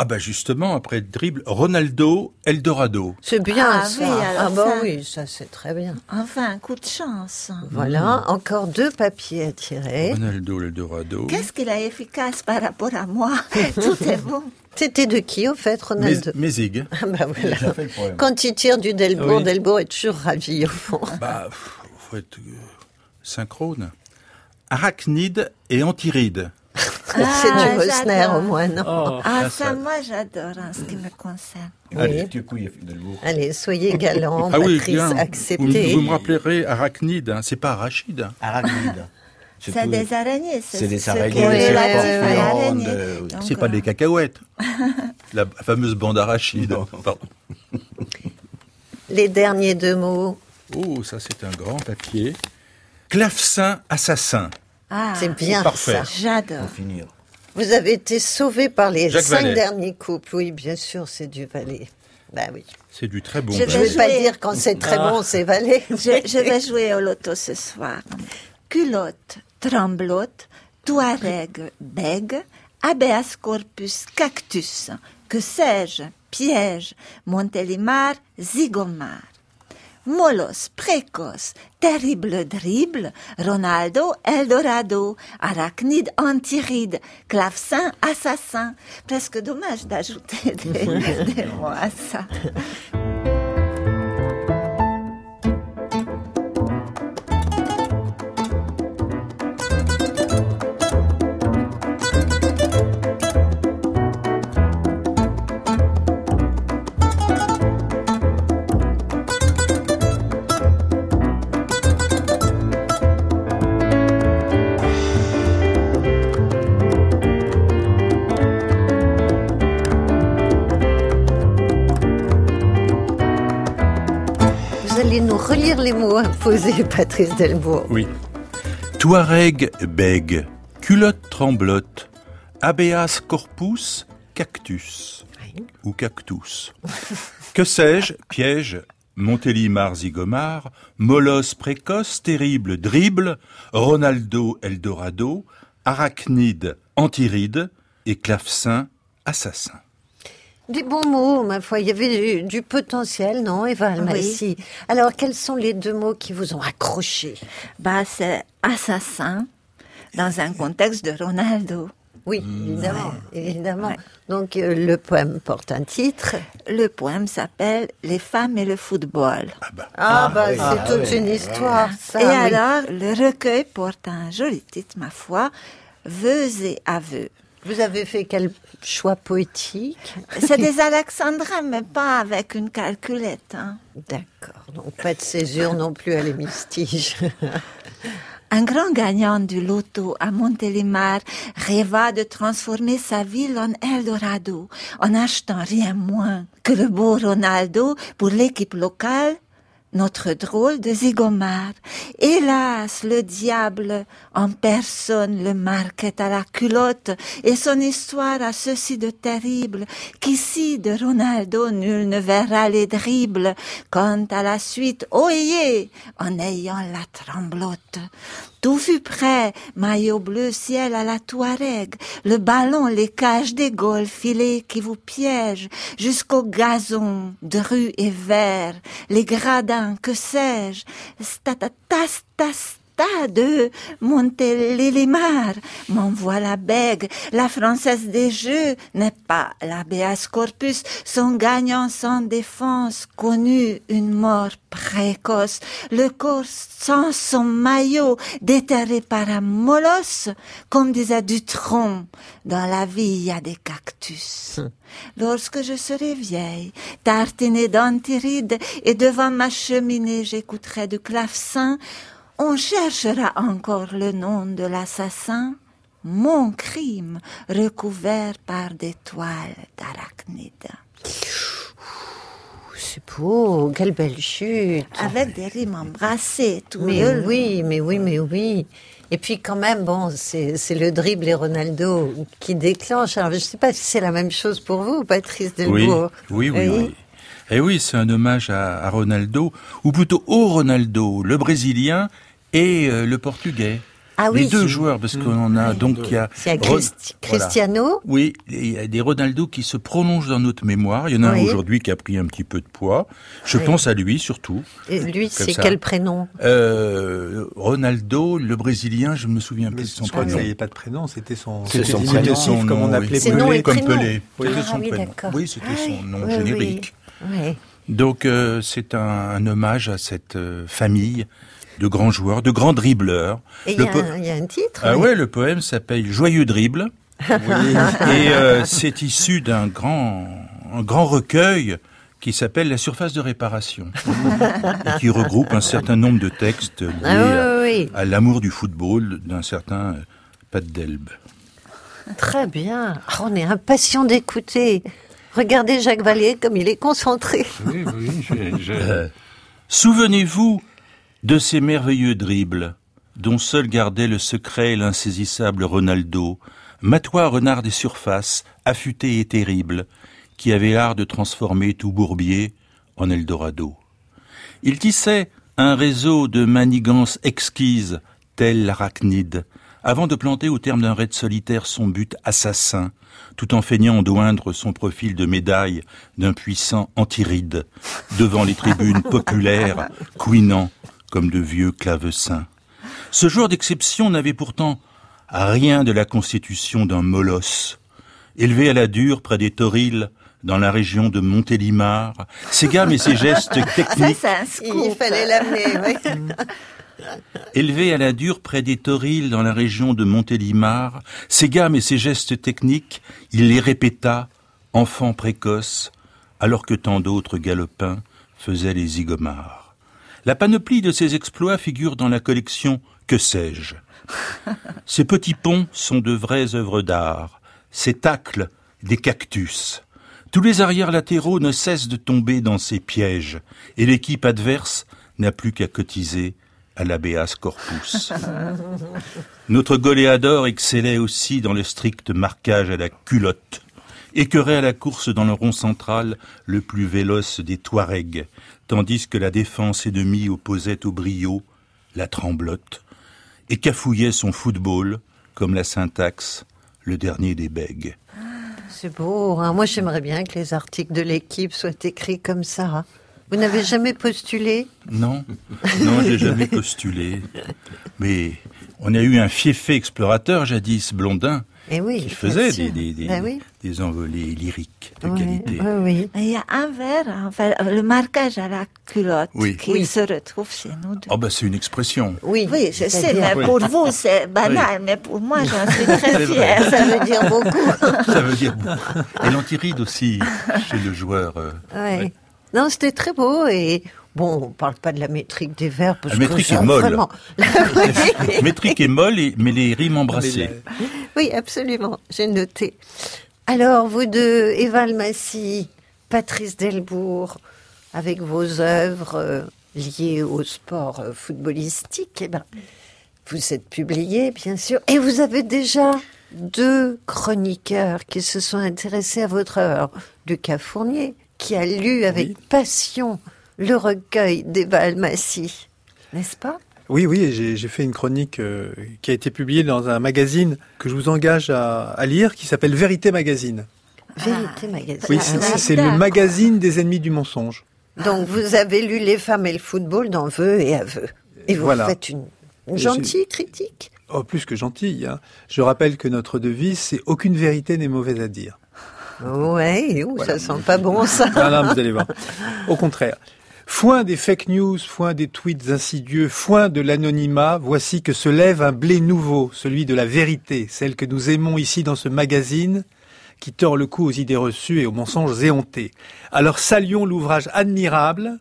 Ah bah justement, après dribble, Ronaldo Eldorado. C'est bien Ah ça. oui, ah bah ça. oui, ça c'est très bien. Enfin, un coup de chance. Voilà, encore deux papiers à tirer. Ronaldo Eldorado. Qu'est-ce qu'il a efficace par rapport à moi Tout est bon. C'était de qui au fait, Ronaldo Mézig. Ah bah voilà. Le. Quand il tire du Delbourg, Oui. Delbourg est toujours ravi au fond. Bah, faut être euh, synchrone. Arachnide et Antyride. C'est du Rosner au moins, non Oh, Ah, ça, moi, j'adore en ce qui me concerne. Oui. Tu couilles. Allez, soyez galant, Ah oui, Patrice, bien. Vous, acceptez. vous me rappellerez arachnide, hein, c'est pas arachide. hein. Arachnide. C'est des araignées. C'est des araignées, Donc, C'est pas euh, des cacahuètes. La fameuse bande arachide. Les derniers deux mots. Oh, ça c'est un grand papier. Clavecin assassin. Ah, C'est bien Parfait. ça. J'adore. Finir. Vous avez été sauvé par les Jacques cinq Vallée. derniers couples. Oui, bien sûr, c'est du Valais. Bah oui. C'est du très bon. Je ne vais pas dire quand c'est très Ah. bon, c'est Valais. Je, je vais jouer au loto ce soir. Culotte, tremblote, Touareg, bègue, habeas corpus, cactus, que sais-je, piège, Montélimar, zigomar. Molos, précoce, terrible dribble, Ronaldo, Eldorado, arachnide, antiride, clavecin, assassin. Presque dommage d'ajouter des, des mots à ça. relire les mots imposés, Patrice Delbourg. Oui. Touareg bègue, culotte tremblote, habeas corpus, cactus. Ou cactus. que sais-je, piège, Montélimar zigomar, Molos précoce, terrible dribble, Ronaldo Eldorado, arachnide antiride et clavecin assassin. Des bons mots, ma foi. Il y avait du, du potentiel, non, Eva Almassi? Alors, quels sont les deux mots qui vous ont accroché? Bah, c'est assassin dans un contexte de Ronaldo. Oui, évidemment, évidemment. Donc, euh, le poème porte un titre. Le poème s'appelle Les femmes et le football. Ah, bah, oui. c'est Ah, toute oui. une histoire, ça. et oui. alors, le recueil porte un joli titre, ma foi, Vœux et aveux. Vous avez fait quel choix poétique C'est des alexandrins, mais pas avec une calculette. hein. D'accord. Donc, pas de césure non plus à l'hémistiche. Un grand gagnant du loto à Montélimar rêva de transformer sa ville en Eldorado en achetant rien moins que le beau Ronaldo pour l'équipe locale, notre drôle de Zigomar. Hélas, le diable en personne le marquait à la culotte et son histoire a ceci de terrible qu'ici de Ronaldo nul ne verra les dribbles quant à la suite, oyez, en ayant la tremblote. Tout fut prêt, maillot bleu ciel à la Touareg, le ballon, les cages des Gaules, filets qui vous piègent, jusqu'au gazon, dru et vert, les gradins, que sais-je, statatas, tas, de Montélimar m'envoie la bègue. La française des jeux n'est pas la Béas Corpus. Son gagnant sans défense connut une mort précoce. Le corps sans son maillot déterré par un molosse, comme disait Dutron. Dans la vie, il y a des cactus. Lorsque je serai vieille, tartinée d'antiride et devant ma cheminée, j'écouterai du clavecin, on cherchera encore le nom de l'assassin, mon crime recouvert par des toiles d'arachnides. C'est beau, quelle belle chute. Avec des rimes embrassées, tout Mais le- oui, mais oui, mais oui. Et puis quand même, bon, c'est c'est le dribble et Ronaldo qui déclenche. Alors je ne sais pas si c'est la même chose pour vous, Patrice Oui, Delbourg. oui, oui, oui. Et oui, c'est un hommage à, à Ronaldo, ou plutôt au Ronaldo, le Brésilien et euh, le Portugais. Ah Les oui. deux joueurs, parce qu'on en a donc il y a, Christi- voilà. Cristiano. Oui, il y a des Ronaldo qui se prolongent dans notre mémoire. Il y en a Oui. un aujourd'hui qui a pris un petit peu de poids. Je Oui. pense à lui surtout. Et lui, c'est quel prénom? Euh, Ronaldo, le Brésilien, je me souviens plus de son prénom. ça n'y est pas de prénom, c'était son, C'était c'était son prénom, comme on oui. appelait nom Pelé. et Comme. Pelé. Oui. C'était Ah son oui, prénom. Oui, c'était son nom oui, générique. Oui. Donc euh, c'est un, un hommage à cette euh, famille de grands joueurs, de grands dribbleurs. Et il Le y, a po- un- il y a un titre Ah oui. ouais, le poème s'appelle Joyeux dribble. Et euh, c'est issu d'un grand, un grand recueil qui s'appelle La surface de réparation et qui regroupe un certain nombre de textes liés Ah oui, à, oui, oui. à l'amour du football d'un certain euh, Pat Delbe. Très bien. Ah, on est impatient d'écouter. Regardez Jacques Vallée comme il est concentré. Oui, oui, j'ai- Euh, Souvenez-vous de ces merveilleux dribbles dont seul gardait le secret l'insaisissable Ronaldo, matois renard des surfaces, affûté et terrible, qui avait l'art de transformer tout bourbier en Eldorado. Il tissait un réseau de manigances exquises, tel l'arachnide, avant de planter au terme d'un raid solitaire son but assassin, tout en feignant d'oindre son profil de médaille d'un puissant antiride, devant les tribunes populaires, couinant comme de vieux clavecins. Ce joueur d'exception n'avait pourtant rien de la constitution d'un molosse. Élevé à la dure près des Torils, dans la région de Montélimar, ses gammes et ses gestes techniques Il fallait l'amener, oui. Élevé à la dure près des Torils dans la région de Montélimar, ses gammes et ses gestes techniques, il les répéta, enfant précoce, alors que tant d'autres galopins faisaient les zigomars. La panoplie de ses exploits figure dans la collection Que sais-je? Ces petits ponts sont de vraies œuvres d'art, ces tacles des cactus. Tous les arrières latéraux ne cessent de tomber dans ces pièges, et l'équipe adverse n'a plus qu'à cotiser à l'habeas corpus. Notre goléador excellait aussi dans le strict marquage à la culotte, écœurait à la course dans le rond central le plus véloce des Touaregs, tandis que la défense ennemie opposait au brio la tremblote, et cafouillait son football, comme la syntaxe, le dernier des bègues. C'est beau. hein. Moi, j'aimerais bien que les articles de l'équipe soient écrits comme ça. Vous n'avez jamais postulé? Non, non, j'ai jamais postulé. Mais on a eu un fiefé explorateur jadis, Blondin, Eh oui, qui faisait des, des, des, oui. des envolées lyriques de Oui, qualité. oui. Il y a un verre, enfin, le marquage à la culotte Oui. qui Oui. se retrouve chez nous deux. Oh ben c'est une expression. Oui, Oui, je sais, mais pour vous, c'est banal, mais pour moi, j'en suis très fière. Ça veut dire beaucoup. Ça veut dire beaucoup. Et l'antiride aussi, chez le joueur. euh, Ouais. Non, c'était très beau et bon, on parle pas de la métrique des verbes parce La métrique que est molle. Vraiment... métrique est molle, et, mais les rimes embrassées. oui, absolument. J'ai noté. Alors, vous deux, Eva Almassi, Patrice Delbourg, avec vos œuvres euh, liées au sport euh, footballistique, eh ben, vous êtes publiés, bien sûr, et vous avez déjà deux chroniqueurs qui se sont intéressés à votre œuvre. Lucas Fournier, qui a lu avec passion le recueil d'Eva Almassi, n'est-ce pas? Oui, oui, j'ai fait une chronique euh, qui a été publiée dans un magazine que je vous engage à, à lire, qui s'appelle Vérité Magazine. Vérité Magazine. Oui, c'est c'est le magazine des ennemis du mensonge. Donc vous avez lu Les femmes et le football dans Vœux et Aveux. Et vous Voilà. faites une, gentille critique? Oh, plus que gentille. hein. Je rappelle que notre devise, c'est aucune vérité n'est mauvaise à dire. Ouais, ouh, ça sent pas bon ça. Non, non, vous allez voir. Au contraire. Foin des fake news, foin des tweets insidieux, foin de l'anonymat, voici que se lève un blé nouveau, celui de la vérité, celle que nous aimons ici dans ce magazine, qui tord le cou aux idées reçues et aux mensonges éhontés. Alors saluons l'ouvrage admirable,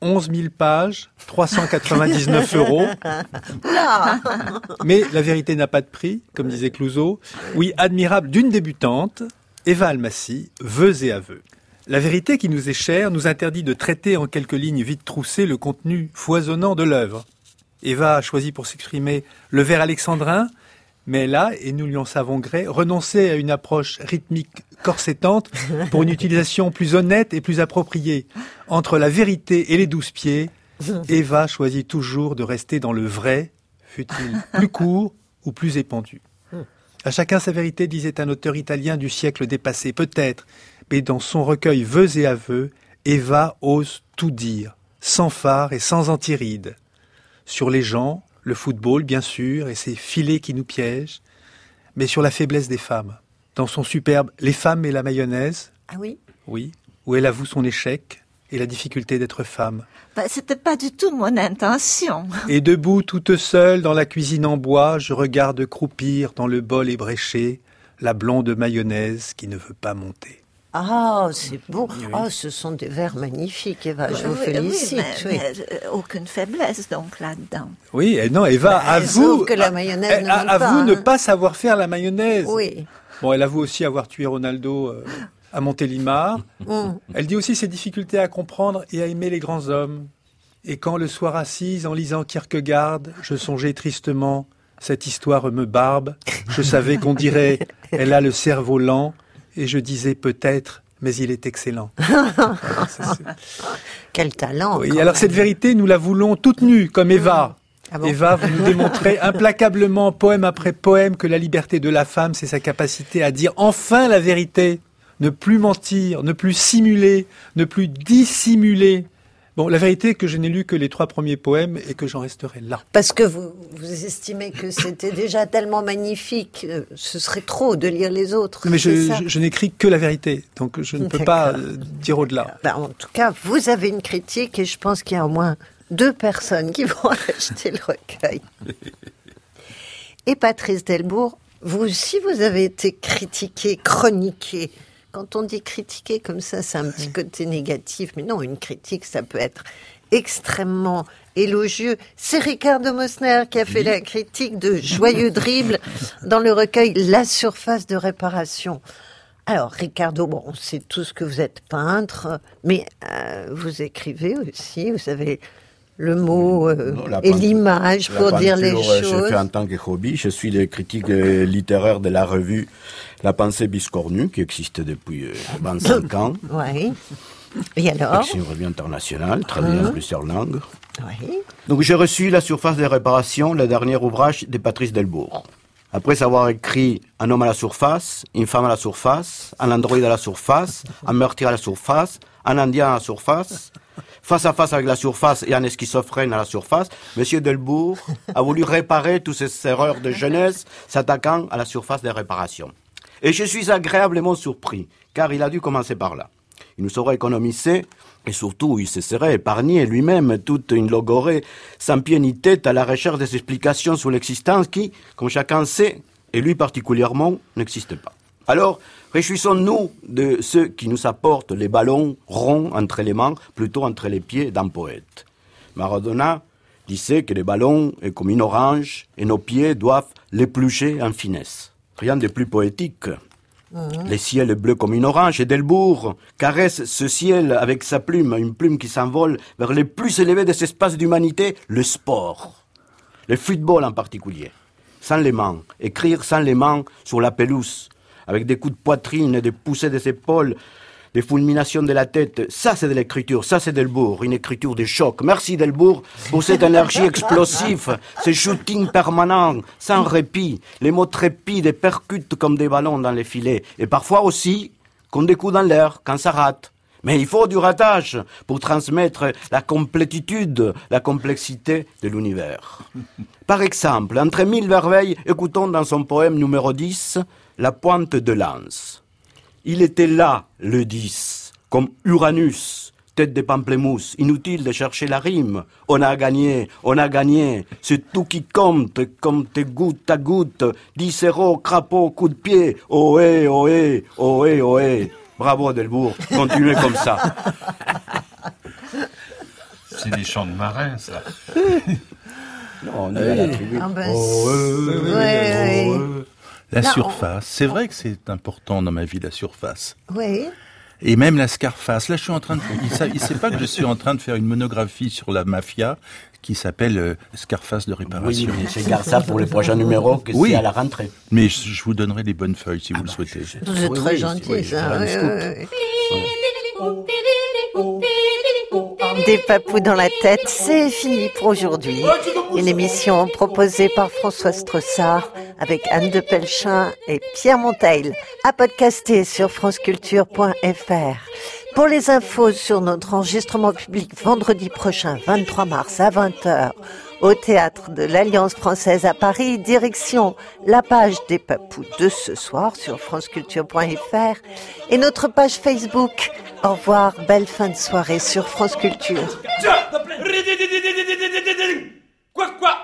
11 000 pages, 399 euros. Oula Mais la vérité n'a pas de prix, comme disait Clouseau. Oui, admirable d'une débutante, Eva Almassi, vœux et aveux. La vérité qui nous est chère nous interdit de traiter en quelques lignes vite troussées le contenu foisonnant de l'œuvre. Eva a choisi pour s'exprimer le vers alexandrin, mais elle a, et nous lui en savons gré, renoncé à une approche rythmique corsetante pour une utilisation plus honnête et plus appropriée. Entre la vérité et les douze pieds, Eva choisit toujours de rester dans le vrai, fut-il plus court ou plus épandu. À chacun sa vérité, disait un auteur italien du siècle dépassé, peut-être, mais dans son recueil Vœux et aveux, Eva ose tout dire, sans phare et sans antiride. Sur les gens, le football, bien sûr, et ses filets qui nous piègent, mais sur la faiblesse des femmes. Dans son superbe Les femmes et la mayonnaise, Ah oui? Oui, où elle avoue son échec, et la difficulté d'être femme. Bah, c'était pas du tout mon intention. Et debout toute seule dans la cuisine en bois, je regarde croupir dans le bol ébréché la blonde mayonnaise qui ne veut pas monter. Ah, c'est beau. Oh, ce sont des vers magnifiques, Eva. Je vous Oui, félicite. oui, mais- oui. mais, euh, aucune faiblesse donc là-dedans. Oui, et non, Eva Bah, avoue, sauf que la mayonnaise monte avoue pas, ne hein. pas savoir faire la mayonnaise. Oui. Bon, elle avoue aussi avoir tué Ronaldo euh, à Montélimar. Mm. Elle dit aussi ses difficultés à comprendre et à aimer les grands hommes. Et quand le soir assise en lisant Kierkegaard, je songeais tristement, cette histoire me barbe. Je savais qu'on dirait, elle a le cerveau lent, et je disais peut-être, mais il est excellent. Quel talent. Oui, alors même. cette vérité, nous la voulons toute nue, comme Eva. Ah bon? Eva, vous nous démontrez implacablement, poème après poème, que la liberté de la femme, c'est sa capacité à dire enfin la vérité, ne plus mentir, ne plus simuler, ne plus dissimuler. Bon, la vérité est que je n'ai lu que les trois premiers poèmes et que j'en resterai là. Parce que vous, vous estimez que c'était déjà tellement magnifique, euh, ce serait trop de lire les autres. Mais je, n'écris que la vérité, donc je ne peux pas euh, dire au-delà. Ben, en tout cas, vous avez une critique et je pense qu'il y a au moins deux personnes qui vont acheter le recueil. Et Patrice Delbourg, vous aussi, vous avez été critiqué, chroniqué. Quand on dit critiquer comme ça, c'est un petit côté négatif. Mais non, une critique, ça peut être extrêmement élogieux. C'est Ricardo Mosner qui a fait la critique de Joyeux Dribble dans le recueil La surface de réparation. Alors, Ricardo, bon, on sait tous que vous êtes peintre, mais euh, vous écrivez aussi, vous avez le mot euh, Non, et l'image pour dire les euh, Je choses. fais en tant que hobby. Je suis le critique littéraire de la revue La Pensée Biscornue, qui existe depuis euh, 25 ans. Oui. Et alors C'est une revue internationale, traduite Hein en plusieurs langues. Oui. Donc j'ai reçu La surface des réparations, le dernier ouvrage de Patrice Delbourg. Après avoir écrit Un homme à la surface, Une femme à la surface, Un androïde à la surface, Un meurtrier à la surface, Un indien à la surface, Face à face avec la surface et un schizophrène à la surface, Monsieur Delbourg a voulu réparer toutes ces erreurs de jeunesse s'attaquant à la surface des réparations. Et je suis agréablement surpris, car il a dû commencer par là. Il nous aurait économisé, et surtout il se serait épargné lui-même toute une logorée sans pied ni tête à la recherche des explications sur l'existence qui, comme chacun sait, et lui particulièrement, n'existe pas. Alors, réjouissons-nous de ceux qui nous apportent les ballons ronds entre les mains, plutôt entre les pieds d'un poète. Maradona disait que les ballons est comme une orange et nos pieds doivent l'éplucher en finesse. Rien de plus poétique. Le ciel est bleu comme une orange et Delbourg caresse ce ciel avec sa plume, une plume qui s'envole vers les plus élevés des espaces d'humanité, le sport. Le football en particulier. Sans les mains. Écrire sans les mains sur la pelouse. Avec des coups de poitrine, des poussées des épaules, des fulminations de la tête. Ça, c'est de l'écriture. Ça, c'est Delbourg. Une écriture de choc. Merci, Delbourg, pour cette énergie explosive, ce shooting permanent, sans répit. Les mots trépides et percutent comme des ballons dans les filets. Et parfois aussi, comme des coups dans l'air, quand ça rate. Mais il faut du ratage pour transmettre la complétitude, la complexité de l'univers. Par exemple, entre mille merveilles, écoutons dans son poème numéro 10, La pointe de lance. Il était là, le 10, comme Uranus, tête de pamplemousse. Inutile de chercher la rime. On a gagné, on a gagné. C'est tout qui compte, compte goutte à goutte. 10 euros, crapaud, coup de pied. Ohé, ohé, ohé, ohé. Bravo, Delbourg. Continuez comme ça. C'est des chants de marins, ça. Non, on est à la tribune. Ah ben, Oh, euh, ouais. euh. La surface, c'est vrai que c'est important dans ma vie, la surface. Oui. Et même la Scarface. Là, je suis en train de. Il sait, il sait pas que je suis en train de faire une monographie sur la mafia qui s'appelle euh, Scarface de Oui, réparation. mais je garde ça pour les prochains numéros, que Oui. c'est à la rentrée. Mais je, je vous donnerai les bonnes feuilles si vous le souhaitez. C'est Oui, très oui, gentil, oui, ça. Des papous dans la tête, c'est fini pour aujourd'hui. Une émission proposée par François Strossard avec Anne de Pelchin et Pierre Monteil, à podcaster sur franceculture.fr. Pour les infos sur notre enregistrement public vendredi prochain, 23 mars à 20h, au théâtre de l'Alliance française à Paris, direction la page des papous de ce soir sur franceculture.fr et notre page Facebook. Au revoir, belle fin de soirée sur France Culture. Quoi, quoi?